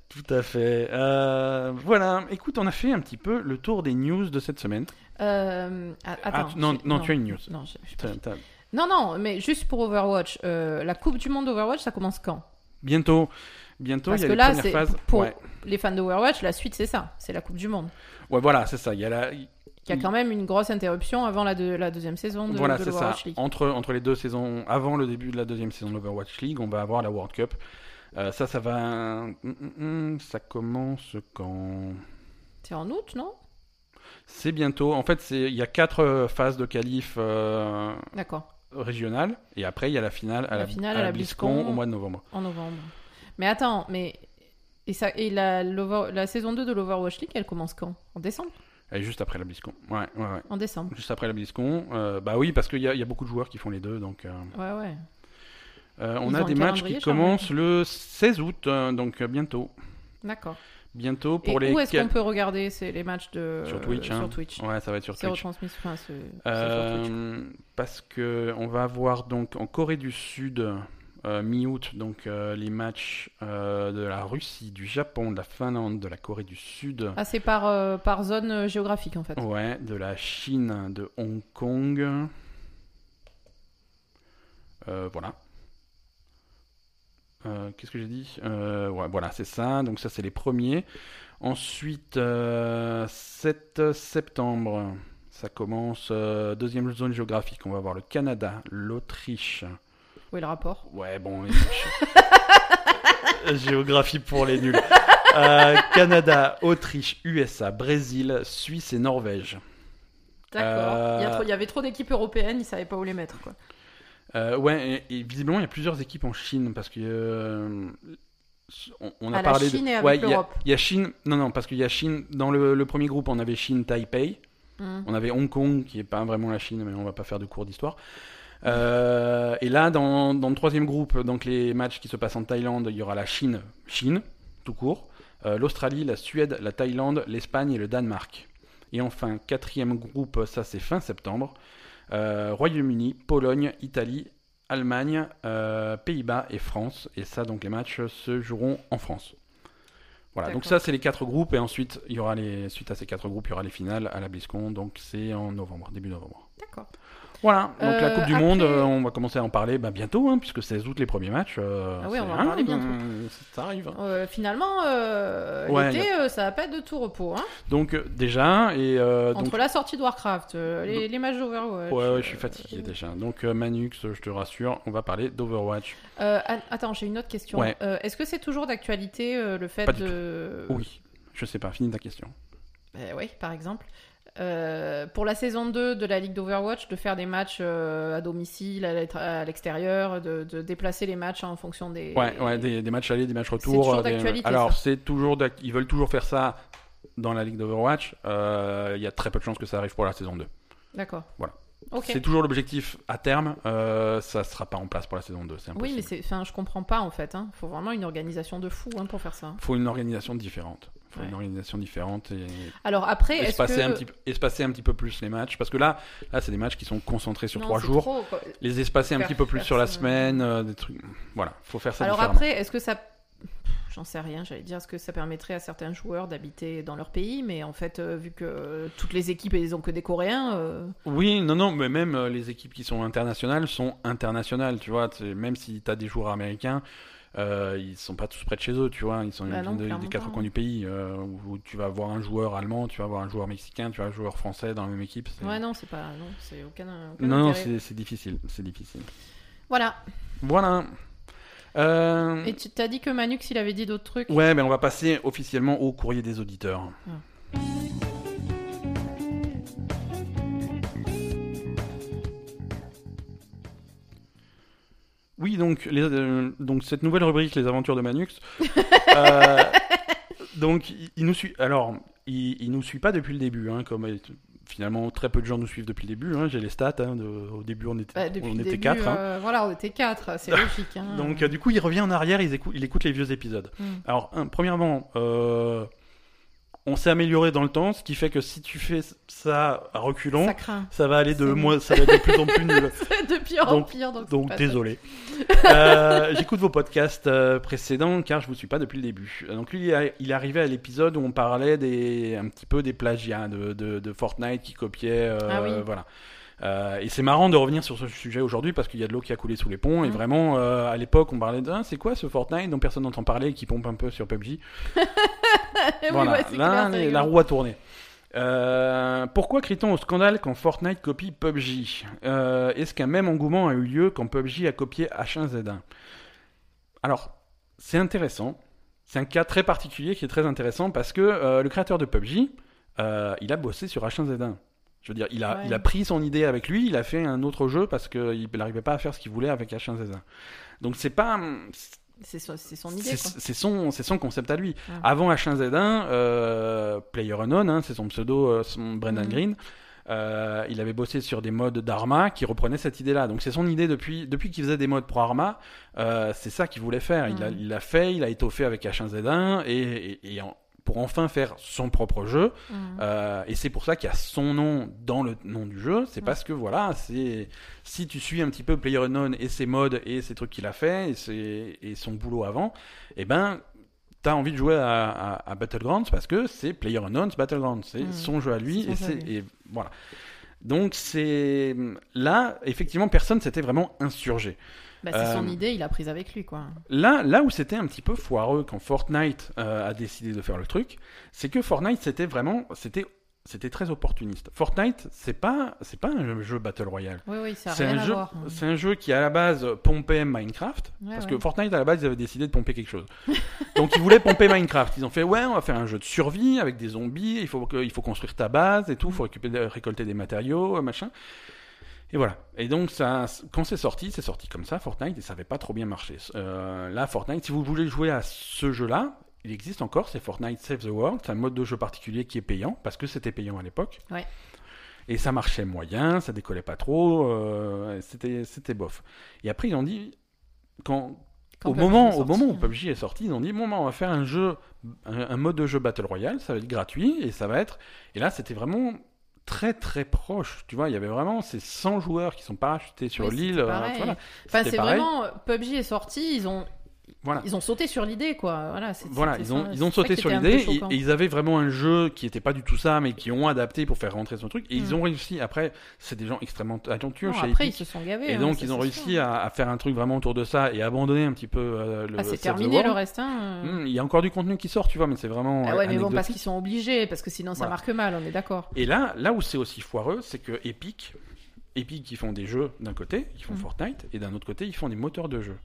Tout à fait. Euh, voilà. Écoute, on a fait un petit peu le tour des news de cette semaine. Euh, a- attends. tu- non, non, tu as une news. Non, T'as- t'as- non, non, mais juste pour Overwatch, euh, la Coupe du Monde d'Overwatch, ça commence quand? Bientôt, bientôt, Parce il y a que les là, c'est phases. pour Ouais. les fans d'Overwatch, la suite c'est ça, c'est la Coupe du Monde. ouais, voilà, c'est ça. Il y a la, Il y a quand même une grosse interruption avant la, de- la deuxième saison de, voilà, de c'est ça. l'Overwatch League. Entre, entre les deux saisons, avant le début de la deuxième saison de l'Overwatch League, on va avoir la World Cup Euh, ça, ça va. hum, hum, ça commence quand? C'est en août, non? C'est bientôt. En fait, il y a quatre euh, phases de qualif euh, régionales. Et après, il y a la finale à La la, finale à à la la BlizzCon au mois de novembre. en novembre. Mais attends, mais. Et, ça, et la, la saison 2 de l'Overwatch League, elle commence quand? En décembre? Juste après la BlizzCon. Ouais, ouais, ouais. En décembre. Juste après la BlizzCon. Euh, bah oui, parce qu'il y, a- il y a beaucoup de joueurs qui font les deux. Donc, euh, Ouais, ouais. euh, on a des matchs qui commencent le 16 août. donc, bientôt. D'accord. Bientôt Et pour les. où est-ce qu'on peut regarder les matchs de Sur Twitch, sur hein. Twitch. Ouais, ça va être sur Twitch. retransmis enfin, sur Twitch. parce que on va avoir donc en Corée du Sud mi-août donc euh, les matchs euh, de la Russie, du Japon, de la Finlande, de la Corée du Sud, Ah, c'est par, euh, par zone euh, géographique en fait. ouais, de la Chine, de Hong Kong. Euh, voilà. Euh, Qu'est-ce que j'ai dit? Euh, ouais, Voilà, c'est ça. Donc ça, c'est les premiers. Ensuite, euh, 7 septembre, ça commence. euh, deuxième zone géographique. On va voir le Canada, l'Autriche. Où est le rapport Ouais, bon. <laughs> Géographie pour les nuls. Euh, Canada, Autriche, USA, Brésil, Suisse et Norvège. D'accord. Il, y a Euh, trop- il y avait trop d'équipes européennes, ils savaient pas où les mettre quoi. Euh, ouais, et, et visiblement, il y a plusieurs équipes en Chine parce que. euh, on, on a Ah, la parlé Chine de. et avec ouais, il y a- l'Europe. Il y a Chine. Non, non, parce qu'il y a Chine. Dans le, le premier groupe, on avait Chine, Taipei. Hmm. On avait Hong Kong, qui est pas vraiment la Chine, mais on va pas faire de cours d'histoire. Euh, et là, dans, dans le troisième groupe, donc les matchs qui se passent en Thaïlande, il y aura la Chine, Chine, tout court, euh, l'Australie, la Suède, la Thaïlande, l'Espagne et le Danemark. Et enfin, quatrième groupe, ça c'est fin septembre, euh, Royaume-Uni, Pologne, Italie, Allemagne, Pays-Bas et France. Et ça, donc les matchs se joueront en France. Voilà, donc ça c'est les quatre groupes et ensuite il y aura les suite à ces quatre groupes il y aura les finales à la BlizzCon donc c'est en novembre début novembre. D'accord. Voilà donc la Euh, Coupe du après- Monde euh, on va commencer à en parler bah, bientôt hein, puisque 16 août les premiers matchs. euh, Ah oui, on va en parler bientôt. ça arrive. hein. Finalement, Ouais, l'été, euh, ça va pas être de tout repos. Hein. Donc déjà et euh, donc Entre la sortie de Warcraft, les, les matchs d'Overwatch. ouais, ouais, je suis fatigué déjà. Donc Manux je te rassure on va parler d'Overwatch. attends, j'ai une autre question. Ouais. Est-ce que c'est toujours d'actualité le fait Pas du de. Oui je sais pas finis ta question. Euh, oui, par exemple. Euh, pour la saison 2 de la Ligue d'Overwatch, de faire des matchs euh, à domicile, à l'extérieur, de, de déplacer les matchs en fonction des. Ouais, ouais, des, des matchs aller, des matchs retour. euh, des- Alors, c'est toujours, ils veulent toujours faire ça dans la ligue d'Overwatch. Euh, Il y a très peu de chances que ça arrive pour la saison 2. D'accord. Voilà. C'est toujours l'objectif à terme. Euh, ça sera pas en place pour la saison 2. C'est impossible. Oui, mais enfin, je comprends pas en fait. Il faut vraiment une organisation de fou hein, pour faire ça. faut une organisation différente. Faut Ouais. une organisation différente et Alors après, est-ce espacer, que un petit, peu- espacer un petit peu plus les matchs. Parce que là, là c'est des matchs qui sont concentrés sur Non, trois jours. trop. Les espacer un petit peu plus sur la semaine. euh, des trucs. Voilà, faut faire ça Alors après, est-ce que ça. J'en sais rien, j'allais dire, est-ce que ça permettrait à certains joueurs d'habiter dans leur pays, mais en fait, euh, vu que toutes les équipes, elles ont que des Coréens, euh, Oui, non, non, mais même les équipes qui sont internationales sont internationales, tu vois. Même si tu as des joueurs américains, euh, ils sont pas tous près de chez eux, tu vois. Ils sont Bah non, de- des quatre coins du pays, euh, où tu vas avoir un joueur allemand, tu vas avoir un joueur mexicain, tu vas avoir un joueur français dans la même équipe. ouais, non, c'est pas. Non, c'est aucun. aucun non, non, c'est difficile, c'est difficile. Voilà. Voilà. Euh, Et tu t'as dit que Manux, il avait dit d'autres trucs Ouais, ben on va passer officiellement au courrier des auditeurs. Ah. Oui, donc, les, euh, donc cette nouvelle rubrique, les aventures de Manux. <laughs> euh, donc, il, il nous suit. Alors, il, il nous suit pas depuis le début, hein, comme euh, finalement très peu de gens nous suivent depuis le début. hein, J'ai les stats. hein, de- au début, on était, Bah, on était début, quatre. hein. euh, voilà, on était quatre, c'est <laughs> logique. hein. Donc, du coup, il revient en arrière, il écoute, il écoute les vieux épisodes. Hmm. Alors, premièrement, on s'est amélioré dans le temps, ce qui fait que si tu fais ça à reculons, ça va aller de moins, ça va être de plus en plus <laughs> nul. de pire en pire. Donc, Donc désolé. Euh, <laughs> J'écoute vos podcasts euh, précédents car je vous suis pas depuis le début. Donc lui, il est- il est arrivé à l'épisode où on parlait des, un petit peu des plagiats de, de, de Fortnite qui copiait. euh, Ah oui. Voilà. Euh, et c'est marrant de revenir sur ce sujet aujourd'hui parce qu'il y a de l'eau qui a coulé sous les ponts. Et Mhm. vraiment, euh, à l'époque, on parlait de Ah, c'est quoi ce Fortnite dont personne n'entend parler et qui pompe un peu sur PUBG. <laughs> Oui, <laughs> voilà, ouais, là, clair, la roue a tourné. Euh, pourquoi crie-t-on au scandale quand Fortnite copie PUBG Est-ce qu'un même engouement a eu lieu quand PUBG a copié H1Z1 Alors, c'est intéressant. C'est un cas très particulier qui est très intéressant parce que le créateur de PUBG, il a bossé sur H1Z1. Je veux dire, il a, Ouais. il a pris son idée avec lui, il a fait un autre jeu parce qu'il n'arrivait pas à faire ce qu'il voulait avec H1Z1. Donc c'est pas, C'est son, c'est son idée, c'est son, son concept à lui. Avant H1Z1, euh, PlayerUnknown, hein, c'est son pseudo, euh, son Brendan Mhm. Green. euh, il avait bossé sur des modes d'Arma qui reprenaient cette idée-là. Donc c'est son idée depuis, depuis qu'il faisait des modes pro Arma. euh, c'est ça qu'il voulait faire. Il l'a Mhm. il l'a fait, il a étoffé avec H1Z1 et, et- et en- pour enfin faire son propre jeu. Mhm. Euh, et c'est pour ça qu'il y a son nom dans le nom du jeu. C'est parce que voilà, c'est si tu suis un petit peu PlayerUnknown et ses modes et ses trucs qu'il a fait et, ses- et son boulot avant, eh ben t'as envie de jouer à, à- à Battlegrounds parce que c'est PlayerUnknown's Battlegrounds, c'est Mhm. son jeu à lui et jeu à c'est lui. et voilà. Donc c'est là effectivement personne s'était vraiment insurgé. Bah, c'est son euh, idée, il a prise avec lui, quoi. Là, là où c'était un petit peu foireux quand Fortnite euh, a décidé de faire le truc, c'est que Fortnite c'était vraiment, c'était, c'était très opportuniste. Fortnite, c'est pas, c'est pas un jeu battle royale. Oui, oui, C'est un jeu, c'est un jeu qui à la base pompait Minecraft, Ouais, parce ouais. que Fortnite à la base ils avaient décidé de pomper quelque chose. <laughs> Donc ils voulaient pomper Minecraft. Ils ont fait ouais, on va faire un jeu de survie avec des zombies. Il faut il faut construire ta base et tout, il faut récupérer, récolter des matériaux, machin. Et voilà. Et donc, ça, quand c'est sorti, c'est sorti comme ça, Fortnite, et ça n'avait pas trop bien marché. Euh, là, Fortnite, si vous voulez jouer à ce jeu-là, il existe encore, c'est Fortnite Save the World. C'est un mode de jeu particulier qui est payant, parce que c'était payant à l'époque. Ouais. Et ça marchait moyen, ça décollait pas trop, euh, c'était, c'était bof. Et après, ils ont dit, quand, Quand au, moment, au moment où hein. PUBG est sorti, ils ont dit bon, bah, on va faire un jeu, un, un mode de jeu Battle Royale, ça va être gratuit et ça va être. Et là, c'était vraiment très très proche. Tu vois, il y avait vraiment ces 100 joueurs qui sont parachutés sur l'île. euh, voilà. Enfin, c'est vraiment PUBG est sorti, ils ont Voilà. ils ont sauté sur l'idée quoi. Voilà, Voilà, ils ont, ça- ils sauté sur l'idée et, ils avaient vraiment un jeu qui était pas du tout ça, mais qui ont adapté pour faire rentrer son truc. Et ils Mm. ont réussi. Après, c'est des gens extrêmement talentueux chez après ils Epic. se sont gavés. Et hein, donc, ils ont réussi à, à faire un truc vraiment autour de ça et abandonner un petit peu euh, le Ah, c'est terminé le reste. Hein. Hmm, Il y a encore du contenu qui sort, tu vois, mais c'est vraiment. Ah ouais, mais bon, parce qu'ils sont obligés, parce que sinon ça Voilà. marque mal, on est d'accord. Et là, là où c'est aussi foireux, c'est que Epic, Epic, ils font des jeux d'un côté, ils font Mhm. Fortnite, et d'un autre côté, ils font des moteurs de jeux.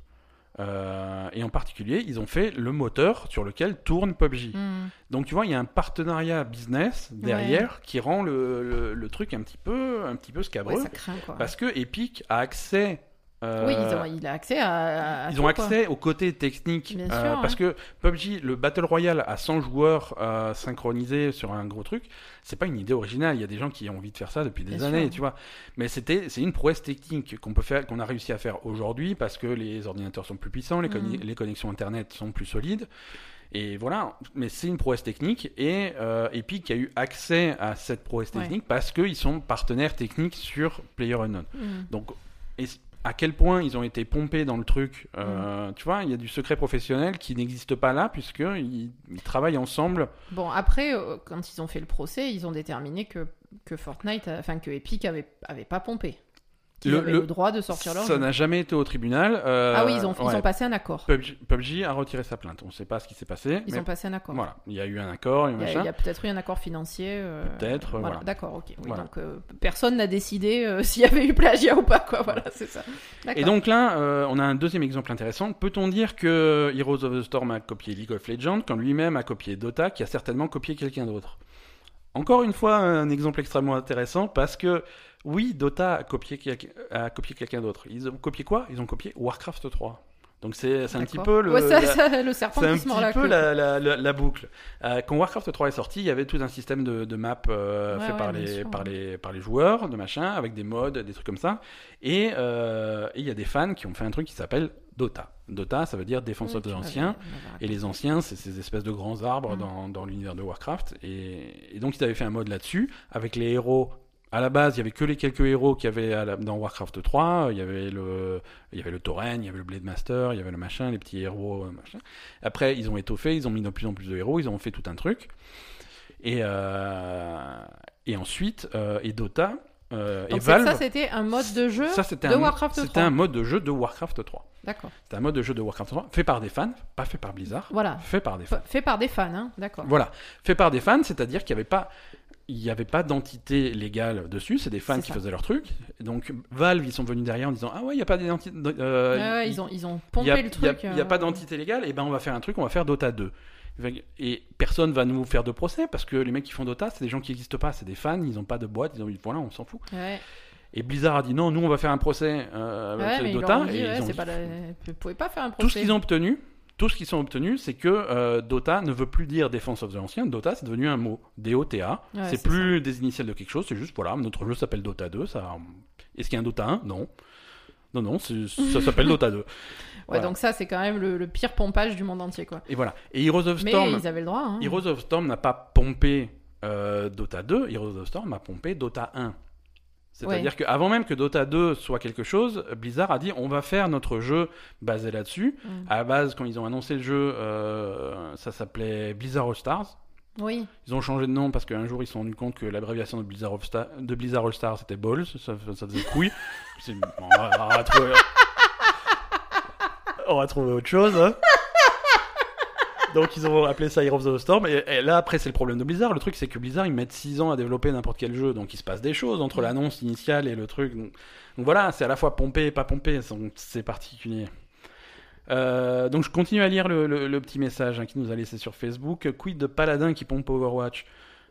Euh, et en particulier, ils ont fait le moteur sur lequel tourne PUBG. Hmm. Donc tu vois, il y a un partenariat business derrière qui rend le, le- le truc un petit peu, un petit peu scabreux, Ouais, craint quoi. parce que Epic a accès. Euh, Oui, ils ont, il a accès à. à ils tout, ont quoi. accès au côté technique Bien euh, sûr, parce que PUBG, le Battle Royale à 100 joueurs euh, synchronisés sur un gros truc, c'est pas une idée originale. Il y a des gens qui ont envie de faire ça depuis des Bien années, sûr. tu vois. Mais c'était, c'est une prouesse technique qu'on peut faire, qu'on a réussi à faire aujourd'hui parce que les ordinateurs sont plus puissants, les, conne- Mhm. les connexions internet sont plus solides. Et voilà, mais c'est une prouesse technique et euh, Epic a eu accès à cette prouesse Ouais. technique parce qu'ils sont partenaires techniques sur PlayerUnknown. Hmm. Donc, à quel point ils ont été pompés dans le truc, Mm. euh, tu vois, il y a du secret professionnel qui n'existe pas là, puisqu'ils ils travaillent ensemble. Bon, après, euh, quand ils ont fait le procès, ils ont déterminé que, que Fortnite, enfin que Epic avait, avait pas pompé. Le- avaient le- le, droit de sortir leur Ça n'a jamais été au tribunal. euh, Ah oui, ils ont, ils ont passé un accord. PUBG, PUBG a retiré sa plainte. On ne sait pas ce qui s'est passé. Ils mais ont passé un accord. Voilà, il y a eu un accord, Il y a, peut-être eu un accord financier. euh, Peut-être, Voilà, voilà. d'accord, ok. Oui, Voilà. Donc euh, personne n'a décidé <laughs> s'il y avait eu plagiat ou pas, quoi. Voilà, c'est ça. Et donc là, on a un deuxième exemple intéressant. Peut-on dire que Heroes of the Storm a copié League of Legends quand lui-même a copié Dota, qui a certainement copié quelqu'un d'autre? Encore une fois, un exemple extrêmement intéressant parce que oui, Dota a copié, quelqu'un- a copié quelqu'un d'autre. Ils ont copié quoi? Ils ont copié Warcraft 3. Donc c'est un petit peu le, Ouais, ça- la- ça- le serpent c'est un qui se mord la peu la, la- la- la boucle. Euh, quand Warcraft 3 est sorti, il y avait tout un système de, de maps euh, Ouais, fait ouais, par, les, sûr, par, les, par les joueurs, de machin, avec des mods, des trucs comme ça. Et euh, et il y a des fans qui ont fait un truc qui s'appelle Dota. Dota, ça veut dire défenseur Oui, des anciens. Et les anciens, c'est ces espèces de grands arbres Mm. dans, dans l'univers de Warcraft. Et, et donc, ils avaient fait un mode là-dessus, avec les héros. À la base, il y avait que les quelques héros qu'il y avait dans Warcraft 3. Il y avait le, il y avait le Tauren, il y avait le Blade Master, il y avait le machin, les petits héros, euh, machin. Après, ils ont étoffé, ils ont mis de plus en plus de héros, ils ont fait tout un truc. Et, euh, et ensuite, euh, et Dota, euh, et Donc Valve. ça, c'était un mode de jeu ça, c'était de un, Warcraft c'était 3. un mode de jeu de Warcraft 3. D'accord. C'était un mode de jeu de Warcraft 3 fait par des fans, pas fait par Blizzard, Voilà. fait par des fans. Fait par des fans, hein. D'accord. Voilà, fait par des fans, c'est-à-dire qu'il n'y avait pas. Il n'y avait pas d'entité légale dessus, c'est des fans qui ça. faisaient leur truc. Donc Valve, ils sont venus derrière en disant ah ouais, il n'y a pas d'identité. euh, ouais, ils, ont, ils ont il pompé a, le truc. il y a euh, pas d'entité légale, et ben on va faire un truc, on va faire Dota 2. Et personne va nous faire de procès parce que les mecs qui font Dota, c'est des gens qui n'existent pas, c'est des fans, ils n'ont pas de boîte, ils ont voilà, on s'en fout. Ouais, Et Blizzard a dit non, nous on va faire un procès euh, avec ouais mais ils Dota. dit, et ils ont dit, la... Vous pouvez pas faire un procès. tout ce qu'ils ont obtenu, tout ce qu'ils ont obtenu, c'est que euh, Dota ne veut plus dire Defense of the Ancient. Dota, c'est devenu un mot. D-O-T-A. Ouais, c'est plus des initiales de quelque chose. C'est juste, voilà, notre jeu s'appelle Dota 2. Ça... Est-ce qu'il y a un Dota 1 Non. Non, non, ça s'appelle Dota 2. <laughs> Ouais, Voilà. donc ça, c'est quand même le, le pire pompage du monde entier, quoi. Et voilà. Et Heroes of Mais Storm, ils avaient le droit. Hein. Heroes of Storm n'a pas pompé euh, Dota 2. Heroes of Storm a pompé Dota 1. C'est-à-dire qu'avant même que Dota 2 soit quelque chose, Blizzard a dit on va faire notre jeu basé là-dessus. Mm. À la base, quand ils ont annoncé le jeu, euh, ça s'appelait Blizzard All Stars. Oui. Ils ont changé de nom parce qu'un jour ils se sont rendus compte que l'abréviation de Blizzard, of Star- de Blizzard All Stars c'était Balls, ça, ça faisait couille. <laughs> On, va, on va trouver... <laughs> on va trouver autre chose. hein. Donc ils ont appelé ça Heroes of the Storm. Et, et là après c'est le problème de Blizzard. Le truc c'est que Blizzard ils mettent 6 ans à développer n'importe quel jeu. Donc il se passe des choses entre l'annonce initiale et le truc. Donc, donc voilà, c'est à la fois pompé et pas pompé. C'est particulier. Euh, donc je continue à lire le, le- le petit message hein, qui nous a laissé sur Facebook. Quid de Paladin qui pompe Overwatch?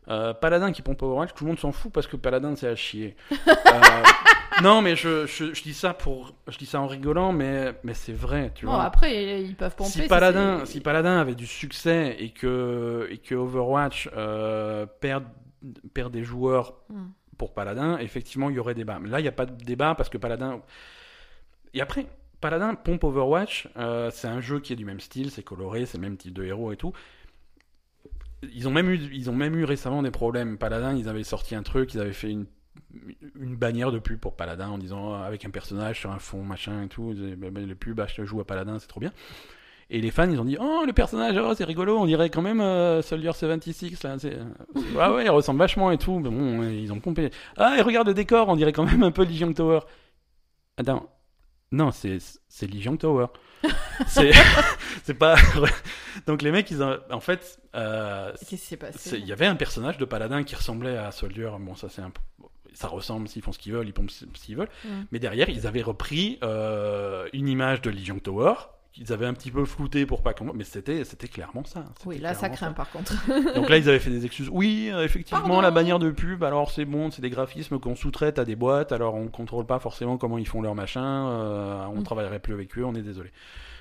Euh, Paladin qui pompe Overwatch, tout le monde s'en fout parce que Paladin c'est à chier. Euh, <laughs> non mais je, je, je dis ça pour, je dis ça en rigolant, mais mais c'est vrai, tu vois. après, ils peuvent pomper. Si Paladin, si Paladin avait du succès et que, et que Overwatch euh, perd, perd des joueurs Hmm. pour Paladin, effectivement, il y aurait débat. Mais là, il n'y a pas de débat parce que Paladin. Et après, Paladin pompe Overwatch, euh, c'est un jeu qui est du même style, c'est coloré, c'est le même type de héros et tout. Ils ont, même eu, ils ont même eu récemment des problèmes. Paladin, ils avaient sorti un truc, ils avaient fait une, bannière de pub pour Paladin en disant euh, avec un personnage sur un fond, machin et tout. Bah, bah, le pub, ah, je joue à Paladin, c'est trop bien. Et les fans, ils ont dit Oh, le personnage, oh, c'est rigolo, on dirait quand même euh, Soldier 76. Là. Ah ouais, il ressemble vachement et tout. Bon, ils ont pompé. Ah, et regarde le décor, on dirait quand même un peu Legion Tower. Attends. Non, c'est, c'est Legion Tower. C'est, <laughs> c'est pas. Donc les mecs, ils ont... en fait. euh, Qu'est-ce qui s'est passé? Il y avait un personnage de paladin qui ressemblait à Soldier. Bon, ça c'est un Ça ressemble s'ils font ce qu'ils veulent, ils pompent s'ils veulent. Mm. Mais derrière, ils avaient repris euh, une image de Legion Tower. Ils avaient un petit peu flouté pour pas qu'on. Mais c'était, c'était clairement ça. Oui, là, ça craint par contre. <laughs> donc là, ils avaient fait des excuses. Oui, effectivement, Pardon. la bannière de pub, alors c'est bon, c'est des graphismes qu'on sous-traite à des boîtes, alors on contrôle pas forcément comment ils font leur machin, euh, on Mm. travaillerait plus avec eux, on est désolé.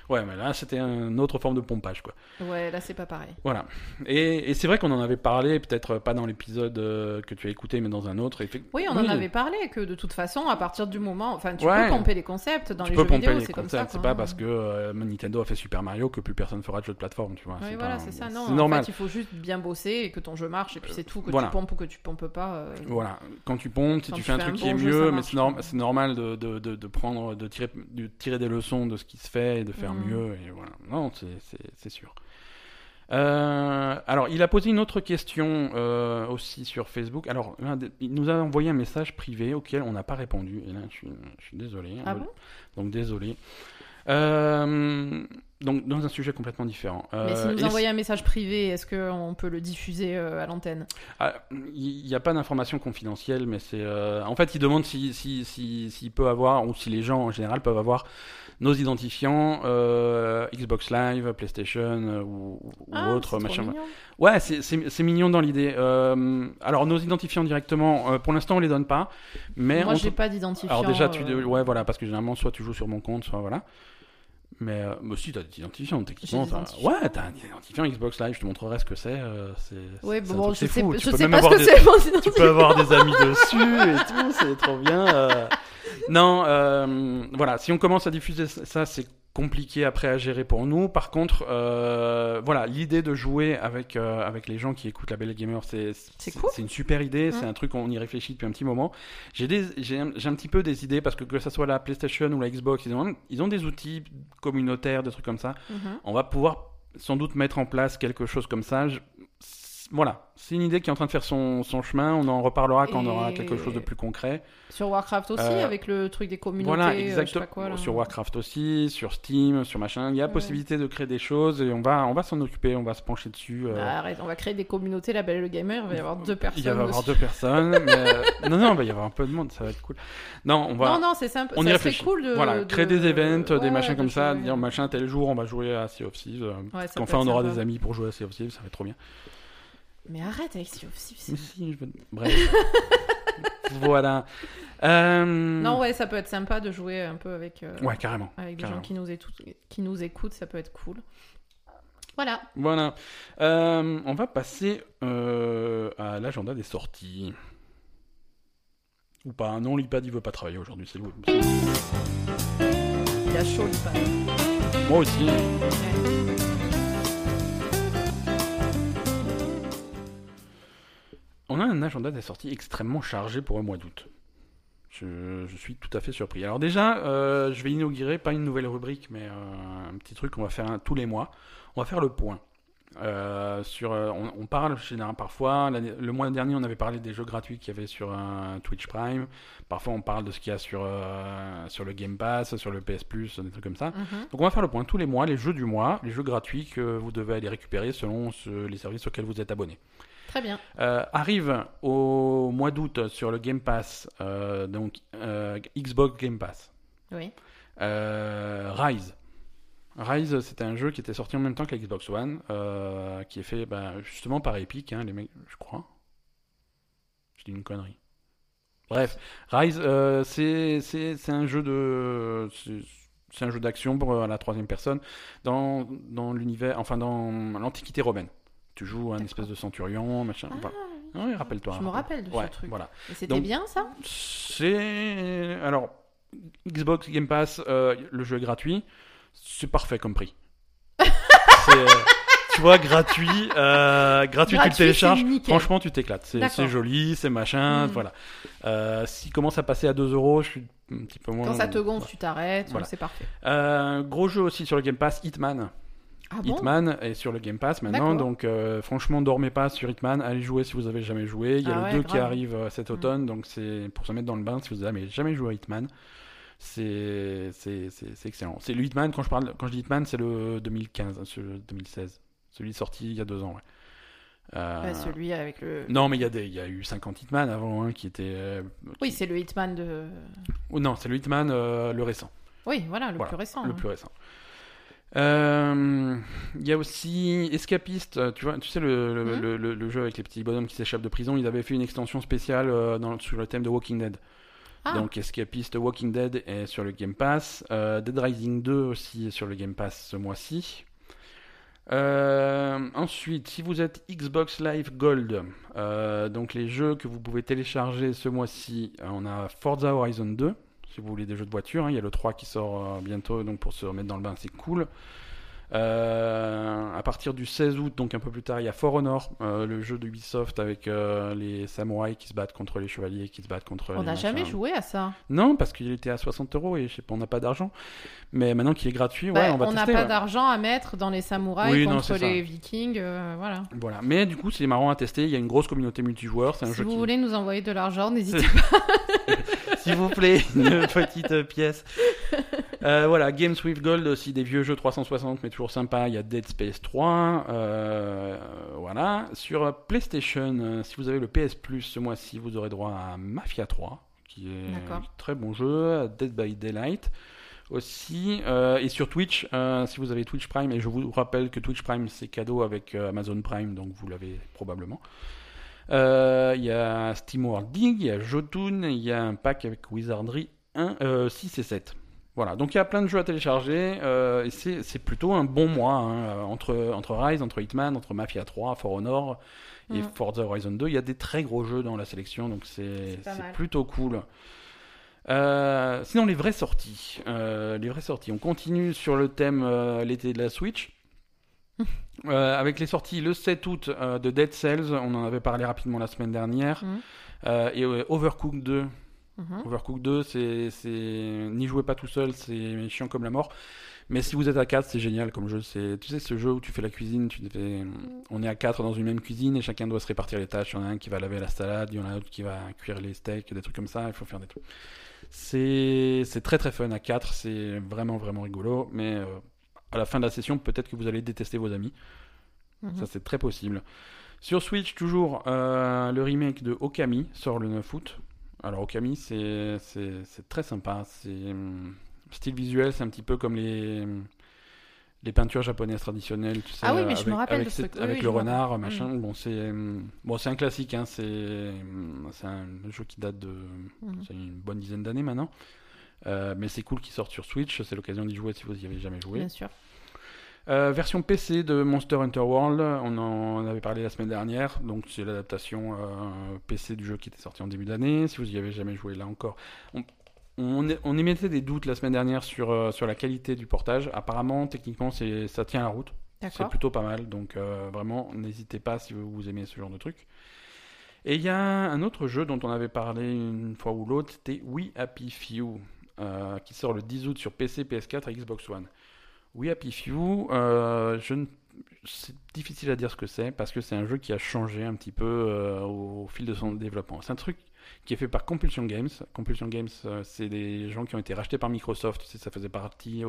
Ouais, mais là, c'était une autre forme de pompage, quoi. ouais, là, c'est pas pareil. Voilà. Et, et c'est vrai qu'on en avait parlé, peut-être pas dans l'épisode euh, que tu as écouté, mais dans un autre. Oui, on en avait parlé que de toute façon, à partir du moment. Enfin, tu Ouais. peux pomper les concepts dans Tu les jeux vidéo, c'est comme ça. c'est pas parce que euh, Nintendo a fait Super Mario que plus personne fera de jeu de plateforme, tu vois. Oui, voilà, c'est ça. Non, en normal. fait, il faut juste bien bosser et que ton jeu marche, et puis c'est tout. Que voilà. tu pompes ou que tu pompes pas. euh, Voilà, quand tu pompes, si tu tu fais un truc un qui est jeu, mieux, mais c'est normal de, de, de, de prendre, de tirer, de tirer des leçons de ce qui se fait et de faire Mhm. Mieux. Et voilà, non, c'est- sûr. Euh, alors, il a posé une autre question euh, aussi sur Facebook. Alors, il nous a envoyé un message privé auquel on n'a pas répondu. Et là, je suis, je suis désolé. Ah bon? Donc, désolé. Euh, donc, dans un sujet complètement différent. Mais s'il Euh, nous et envoie un message privé, est-ce qu'on peut le diffuser à l'antenne? Ah, Il n'y a pas d'informations confidentielles, mais c'est. En fait, il demande si, si, si, s'il peut avoir, ou si les gens en général peuvent avoir nos identifiants euh, Xbox Live, PlayStation euh, ou, ou Ah, autre machin. mignon. Ouais, c'est- c'est c'est mignon dans l'idée. Euh, alors, nos identifiants directement, euh, pour l'instant, on les donne pas. Mais Moi, j'ai pas d'identifiant. Alors, déjà, tu. Ouais, voilà, parce que généralement, soit tu joues sur mon compte, soit voilà. Mais, euh, mais si, t'as des identifiants, techniquement. des identifiants. Ouais, t'as un identifiant Xbox Live, je te montrerai ce que c'est. euh, c'est Ouais, bon, je sais, fou. je Tu peux sais pas ce que des- c'est <laughs> tu peux avoir des amis dessus et tout, c'est trop bien. euh. Non, euh, voilà, si on commence à diffuser ça, c'est compliqué après à gérer pour nous. Par contre, euh, voilà, l'idée de jouer avec, euh, avec les gens qui écoutent la Belle Gamer, c'est C'est cool. une super idée, c'est un truc on y réfléchit depuis un petit moment. J'ai j'ai un, un petit peu des idées parce que que ce soit la PlayStation ou la Xbox, ils ont, ils ont des outils communautaires, des trucs comme ça Mhm. on va pouvoir sans doute mettre en place quelque chose comme ça. Je- voilà, c'est une idée qui est en train de faire son, son chemin. On en reparlera quand on aura quelque chose de plus concret. Sur Warcraft aussi, Euh, avec le truc des communautés. Voilà, euh, exactement. sur Warcraft aussi, sur Steam, sur machin. Il y a Ouais. possibilité de créer des choses et on va, on va s'en occuper, on va se pencher dessus. euh, Bah, arrête, on va créer des communautés, la belle et le gamer, il va y avoir deux personnes. il va y avoir dessus. deux personnes. <laughs> mais, euh, non, non, il va y avoir un peu de monde, ça va être cool. Non, on va. Non, non, c'est sympa. on y ça serait réfléchit. cool de. voilà, de- créer des events, Ouais, des machins de comme ça, dire machin tel jour on va jouer à Sea of Thieves. Ouais, être on aura sympa. des amis pour jouer à Sea of Thieves, ça va être trop bien. Mais arrête avec Sea of Thieves. Mais si, je veux- Bref. <laughs> voilà. Euh, Non, ouais, ça peut être sympa de jouer un peu avec, euh, Ouais, carrément. avec des carrément. gens qui nous, écoutent, qui nous écoutent, ça peut être cool. Voilà. Voilà. Euh, on va passer euh, à l'agenda des sorties. Ou pas. Non, l'IPAD, il veut pas travailler aujourd'hui. C'est c'est- Il y a chaud, le pas. Moi aussi. On a un agenda des sorties extrêmement chargé pour le mois d'août. Je, je suis tout à fait surpris. Alors déjà, euh, je vais inaugurer pas une nouvelle rubrique, mais euh, un petit truc qu'on va faire un- tous les mois. On va faire le point. Euh, sur, on, on parle généralement parfois. Le mois dernier, on avait parlé des jeux gratuits qu'il y avait sur un Twitch Prime. Parfois, on parle de ce qu'il y a sur, sur le Game Pass, sur le PS Plus, des trucs comme ça. Mhm. Donc on va faire le point tous les mois, les jeux du mois, les jeux gratuits que vous devez aller récupérer selon ce- les services auxquels vous êtes abonné. Très bien. Euh, arrive au mois d'août sur le Game Pass, euh, donc euh, Xbox Game Pass, Oui. Rise. Rise, c'était un jeu qui était sorti en même temps que la Xbox One, qui est fait bah, justement par Epic, hein, les mecs, je crois. Je dis une connerie. Bref, Rise, c'est un jeu de, c'est- un jeu d'action pour la troisième personne dans, dans l'univers, enfin dans l'Antiquité romaine. Tu joues un espèce de centurion, machin. Ah, voilà. Ouais, rappelle-toi. je me rappelle de Ouais, ce truc. Voilà. Et c'était bien, ça? C'est alors Xbox Game Pass, euh, le jeu est gratuit, c'est parfait comme prix. <laughs> C'est, euh, tu vois, gratuit, euh, gratuit, tu le télécharges. Franchement, tu t'éclates. C'est, joli, c'est machin, Mm. voilà. Euh, S'il commence à passer à 2 euros, je suis un petit peu moins. Quand ça te gonfle, tu t'arrêtes, Voilà. c'est parfait. Euh, gros jeu aussi sur le Game Pass, Hitman. Ah bon Hitman est sur le Game Pass maintenant, donc euh, franchement, dormez pas sur Hitman, allez jouer si vous avez jamais joué. Il y a Ah le ouais, 2 qui arrive euh, cet Mm. automne, donc c'est pour se mettre dans le bain si vous avez jamais joué à Hitman. C'est excellent. C'est le Hitman, quand je, parle, quand je dis Hitman, c'est le 2015, hein, c'est le 2016. Celui sorti il y a deux ans, ouais. Euh, Ouais, Celui avec le. Non, mais il y, a des- il y a eu 50 Hitman avant hein, qui étaient. euh, Oui, c'est le Hitman de. ou non, c'est le Hitman le récent. Oui, voilà, le Voilà, plus récent. Le hein. plus récent. Euh, Il y a aussi Escapiste, tu vois, tu sais le, le, Mhm. le- le- jeu avec les petits bonhommes qui s'échappent de prison, ils avaient fait une extension spéciale euh, dans, sur le thème de Walking Dead. Ah. Donc Escapiste Walking Dead est sur le Game Pass, euh, Dead Rising 2 aussi est sur le Game Pass ce mois-ci. Euh, ensuite, si vous êtes Xbox Live Gold, euh, donc les jeux que vous pouvez télécharger ce mois-ci, euh, on a Forza Horizon 2, si vous voulez des jeux de voiture, hein, il y a le 3 qui sort euh, bientôt, donc pour se remettre dans le bain, c'est cool. Euh, à partir du 16 août, donc un peu plus tard, il y a For Honor, euh, le jeu de Ubisoft avec euh, les samouraïs qui se battent contre les chevaliers, qui se battent contre On n'a jamais joué à ça. Non, parce qu'il était à 60 euros et je sais pas, on n'a pas d'argent. Mais maintenant qu'il est gratuit, ouais, Bah, on va n'a tester. pas ouais. d'argent à mettre dans les samouraïs Oui, contre les vikings, voilà. Voilà. Mais du coup, c'est marrant à tester. Il y a une grosse communauté multijoueur. C'est un Si jeu vous qui. voulez nous envoyer de l'argent, n'hésitez <laughs> <laughs> S'il vous plaît, <laughs> une petite pièce. Euh, voilà, Games with Gold aussi, des vieux jeux 360, mais toujours sympa. Il y a Dead Space 3. euh, voilà. Sur PlayStation, euh, si vous avez le PS Plus ce mois-ci, vous aurez droit à Mafia 3, qui est un très bon jeu. Dead by Daylight aussi. euh, et sur Twitch, euh, si vous avez Twitch Prime, et je vous rappelle que Twitch Prime c'est cadeau avec euh, Amazon Prime, donc vous l'avez probablement. Euh, Il y a Steam World Dig, il y a Jotun, il y a un pack avec Wizardry 1, euh, 6 et 7. Voilà, donc il y a plein de jeux à télécharger, euh, et c'est plutôt un bon mois, hein, euh, entre, entre Rise, entre Hitman, entre Mafia 3, For Honor et Mm. Forza Horizon 2. Il y a des très gros jeux dans la sélection, donc c'est plutôt cool. Euh, sinon, les vraies sorties. Euh, les vraies sorties. On continue sur le thème euh, l'été de la Switch. <laughs> Euh, avec les sorties le 7 août euh, de Dead Cells, on en avait parlé rapidement la semaine dernière, Mhm. Euh, et Overcooked 2 Mhm. Overcooked 2, c'est, c'est... n'y jouez pas tout seul, c'est chiant comme la mort. Mais si vous êtes à 4, c'est génial comme jeu. C'est, tu sais, ce jeu où tu fais la cuisine, tu fais... on est à 4 dans une même cuisine et chacun doit se répartir les tâches. Il y en a un qui va laver la salade, il y en a un autre qui va cuire les steaks, des trucs comme ça. Il faut faire des trucs. C'est, c'est très très fun à 4, c'est vraiment vraiment rigolo. Mais à la fin de la session, peut-être que vous allez détester vos amis. Mhm. Ça, c'est très possible. Sur Switch, toujours, euh, le remake de Okami sort le 9 août. Alors, Okami, c'est très sympa. C'est hum, style visuel, c'est un petit peu comme les, les peintures japonaises traditionnelles. Tu sais, Ah oui, mais avec, je me rappelle avec, cette- avec oui, le renard, machin. Bon, c'est hum, bon, c'est un classique. Hein, c'est hum, c'est un jeu qui date de Mhm. une bonne dizaine d'années maintenant. Euh, mais c'est cool qu'il sorte sur Switch. C'est l'occasion d'y jouer si vous y avez jamais joué. Bien sûr. Euh, version PC de Monster Hunter World, on en avait parlé la semaine dernière, donc c'est l'adaptation euh, PC du jeu qui était sorti en début d'année. Si vous y avez jamais joué là encore, on, on, é- on émettait des doutes la semaine dernière sur, euh, sur la qualité du portage. Apparemment, techniquement, ça tient la route, c'est plutôt pas mal, donc vraiment, n'hésitez pas si vous, vous aimez ce genre de truc. Et il y a un autre jeu dont on avait parlé une fois ou l'autre, c'était We Happy Few, euh, qui sort le 10 août sur PC, PS4 et Xbox One. We Happy Few, euh, je ne- c'est difficile à dire ce que c'est parce que c'est un jeu qui a changé un petit peu euh, au fil de son développement. C'est un truc qui est fait par Compulsion Games. Compulsion Games, c'est des gens qui ont été rachetés par Microsoft. Tu sais, ça faisait partie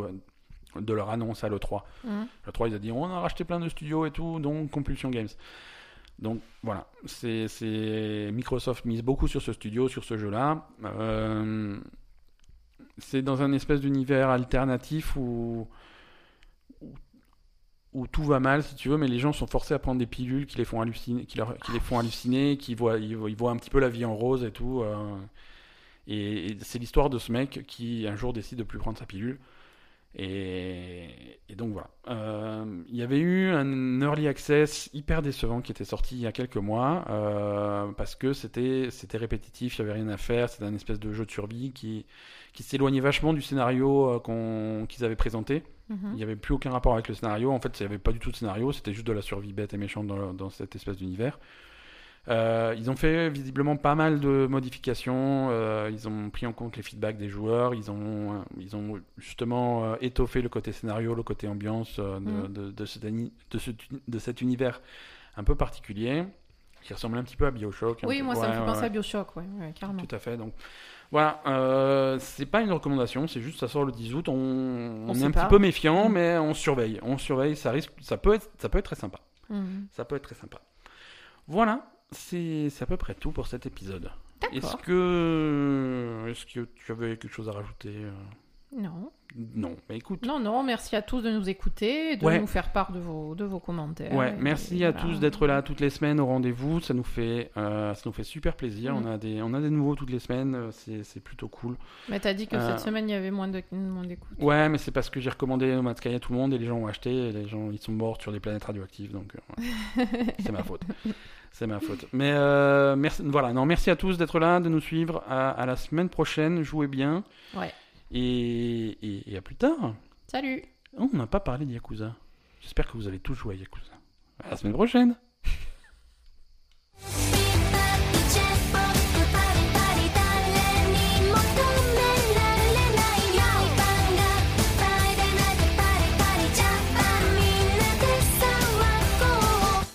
de leur annonce à l'E3. Mhm. L'E3, ils ont dit on a racheté plein de studios et tout, donc Compulsion Games. Donc voilà, c'est- Microsoft mise beaucoup sur ce studio, sur ce jeu-là. Euh, c'est dans un espèce d'univers alternatif où, où, tout va mal, si tu veux, mais les gens sont forcés à prendre des pilules qui les font halluciner, qui, leur- qui les font halluciner, qui voient, ils, voient- un petit peu la vie en rose et tout. euh, et c'est l'histoire de ce mec qui un jour décide de plus prendre sa pilule. Et, et donc voilà. Euh, il y avait eu un early access hyper décevant qui était sorti il y a quelques mois euh, parce que c'était c'était répétitif, il y avait rien à faire, c'était un espèce de jeu de survie qui qui s'éloignait vachement du scénario euh, qu'ils avaient présenté. Mhm. Il n'y avait plus aucun rapport avec le scénario. En fait, il n'y avait pas du tout de scénario. C'était juste de la survie bête et méchante dans, dans cette espèce d'univers. Euh, ils ont fait visiblement pas mal de modifications. euh, ils ont pris en compte les feedbacks des joueurs. Ils ont, ils ont justement euh, étoffé le côté scénario, le côté ambiance de, Mhm. de, de ce- de cet univers un peu particulier qui ressemble un petit peu à Bioshock. Oui, peu- moi, ça ouais, me fait ouais, penser ouais. à Bioshock, ouais, carrément. Tout à fait. Donc voilà, euh, c'est pas une recommandation, c'est juste ça sort le 10 août. On, on est un pas. petit peu méfiant, Mm. mais on surveille. On surveille, ça risque, ça peut être, ça peut être très sympa. Mhm. Ça peut être très sympa. Voilà, c'est à peu près tout pour cet épisode. Est-ce que, est-ce que tu avais quelque chose à rajouter euh? Non. Non, mais écoute. Non, non, merci à tous de nous écouter, de Ouais. nous faire part de vos, de vos commentaires. Ouais, merci à voilà. tous d'être là toutes les semaines au rendez-vous. Ça nous fait, euh, ça nous fait super plaisir. Mm. On a des, on a des nouveaux toutes les semaines. euh, C'est, plutôt cool. Mais t'as dit que Euh, cette semaine, il y avait moins d'écoute. Ouais, mais c'est parce que j'ai recommandé No Man's Sky à tout le monde et les gens ont acheté et les gens ils sont morts sur des planètes radioactives donc euh, ouais. <laughs> c'est ma faute. C'est ma faute. Mais euh, merci, voilà, non, merci à tous d'être là, de nous suivre. À, à la semaine prochaine, jouez bien Ouais. Et, à plus tard. Salut. Oh, on n'a pas parlé de Yakuza. J'espère que vous allez tous jouer à Yakuza. À la semaine prochaine. <laughs>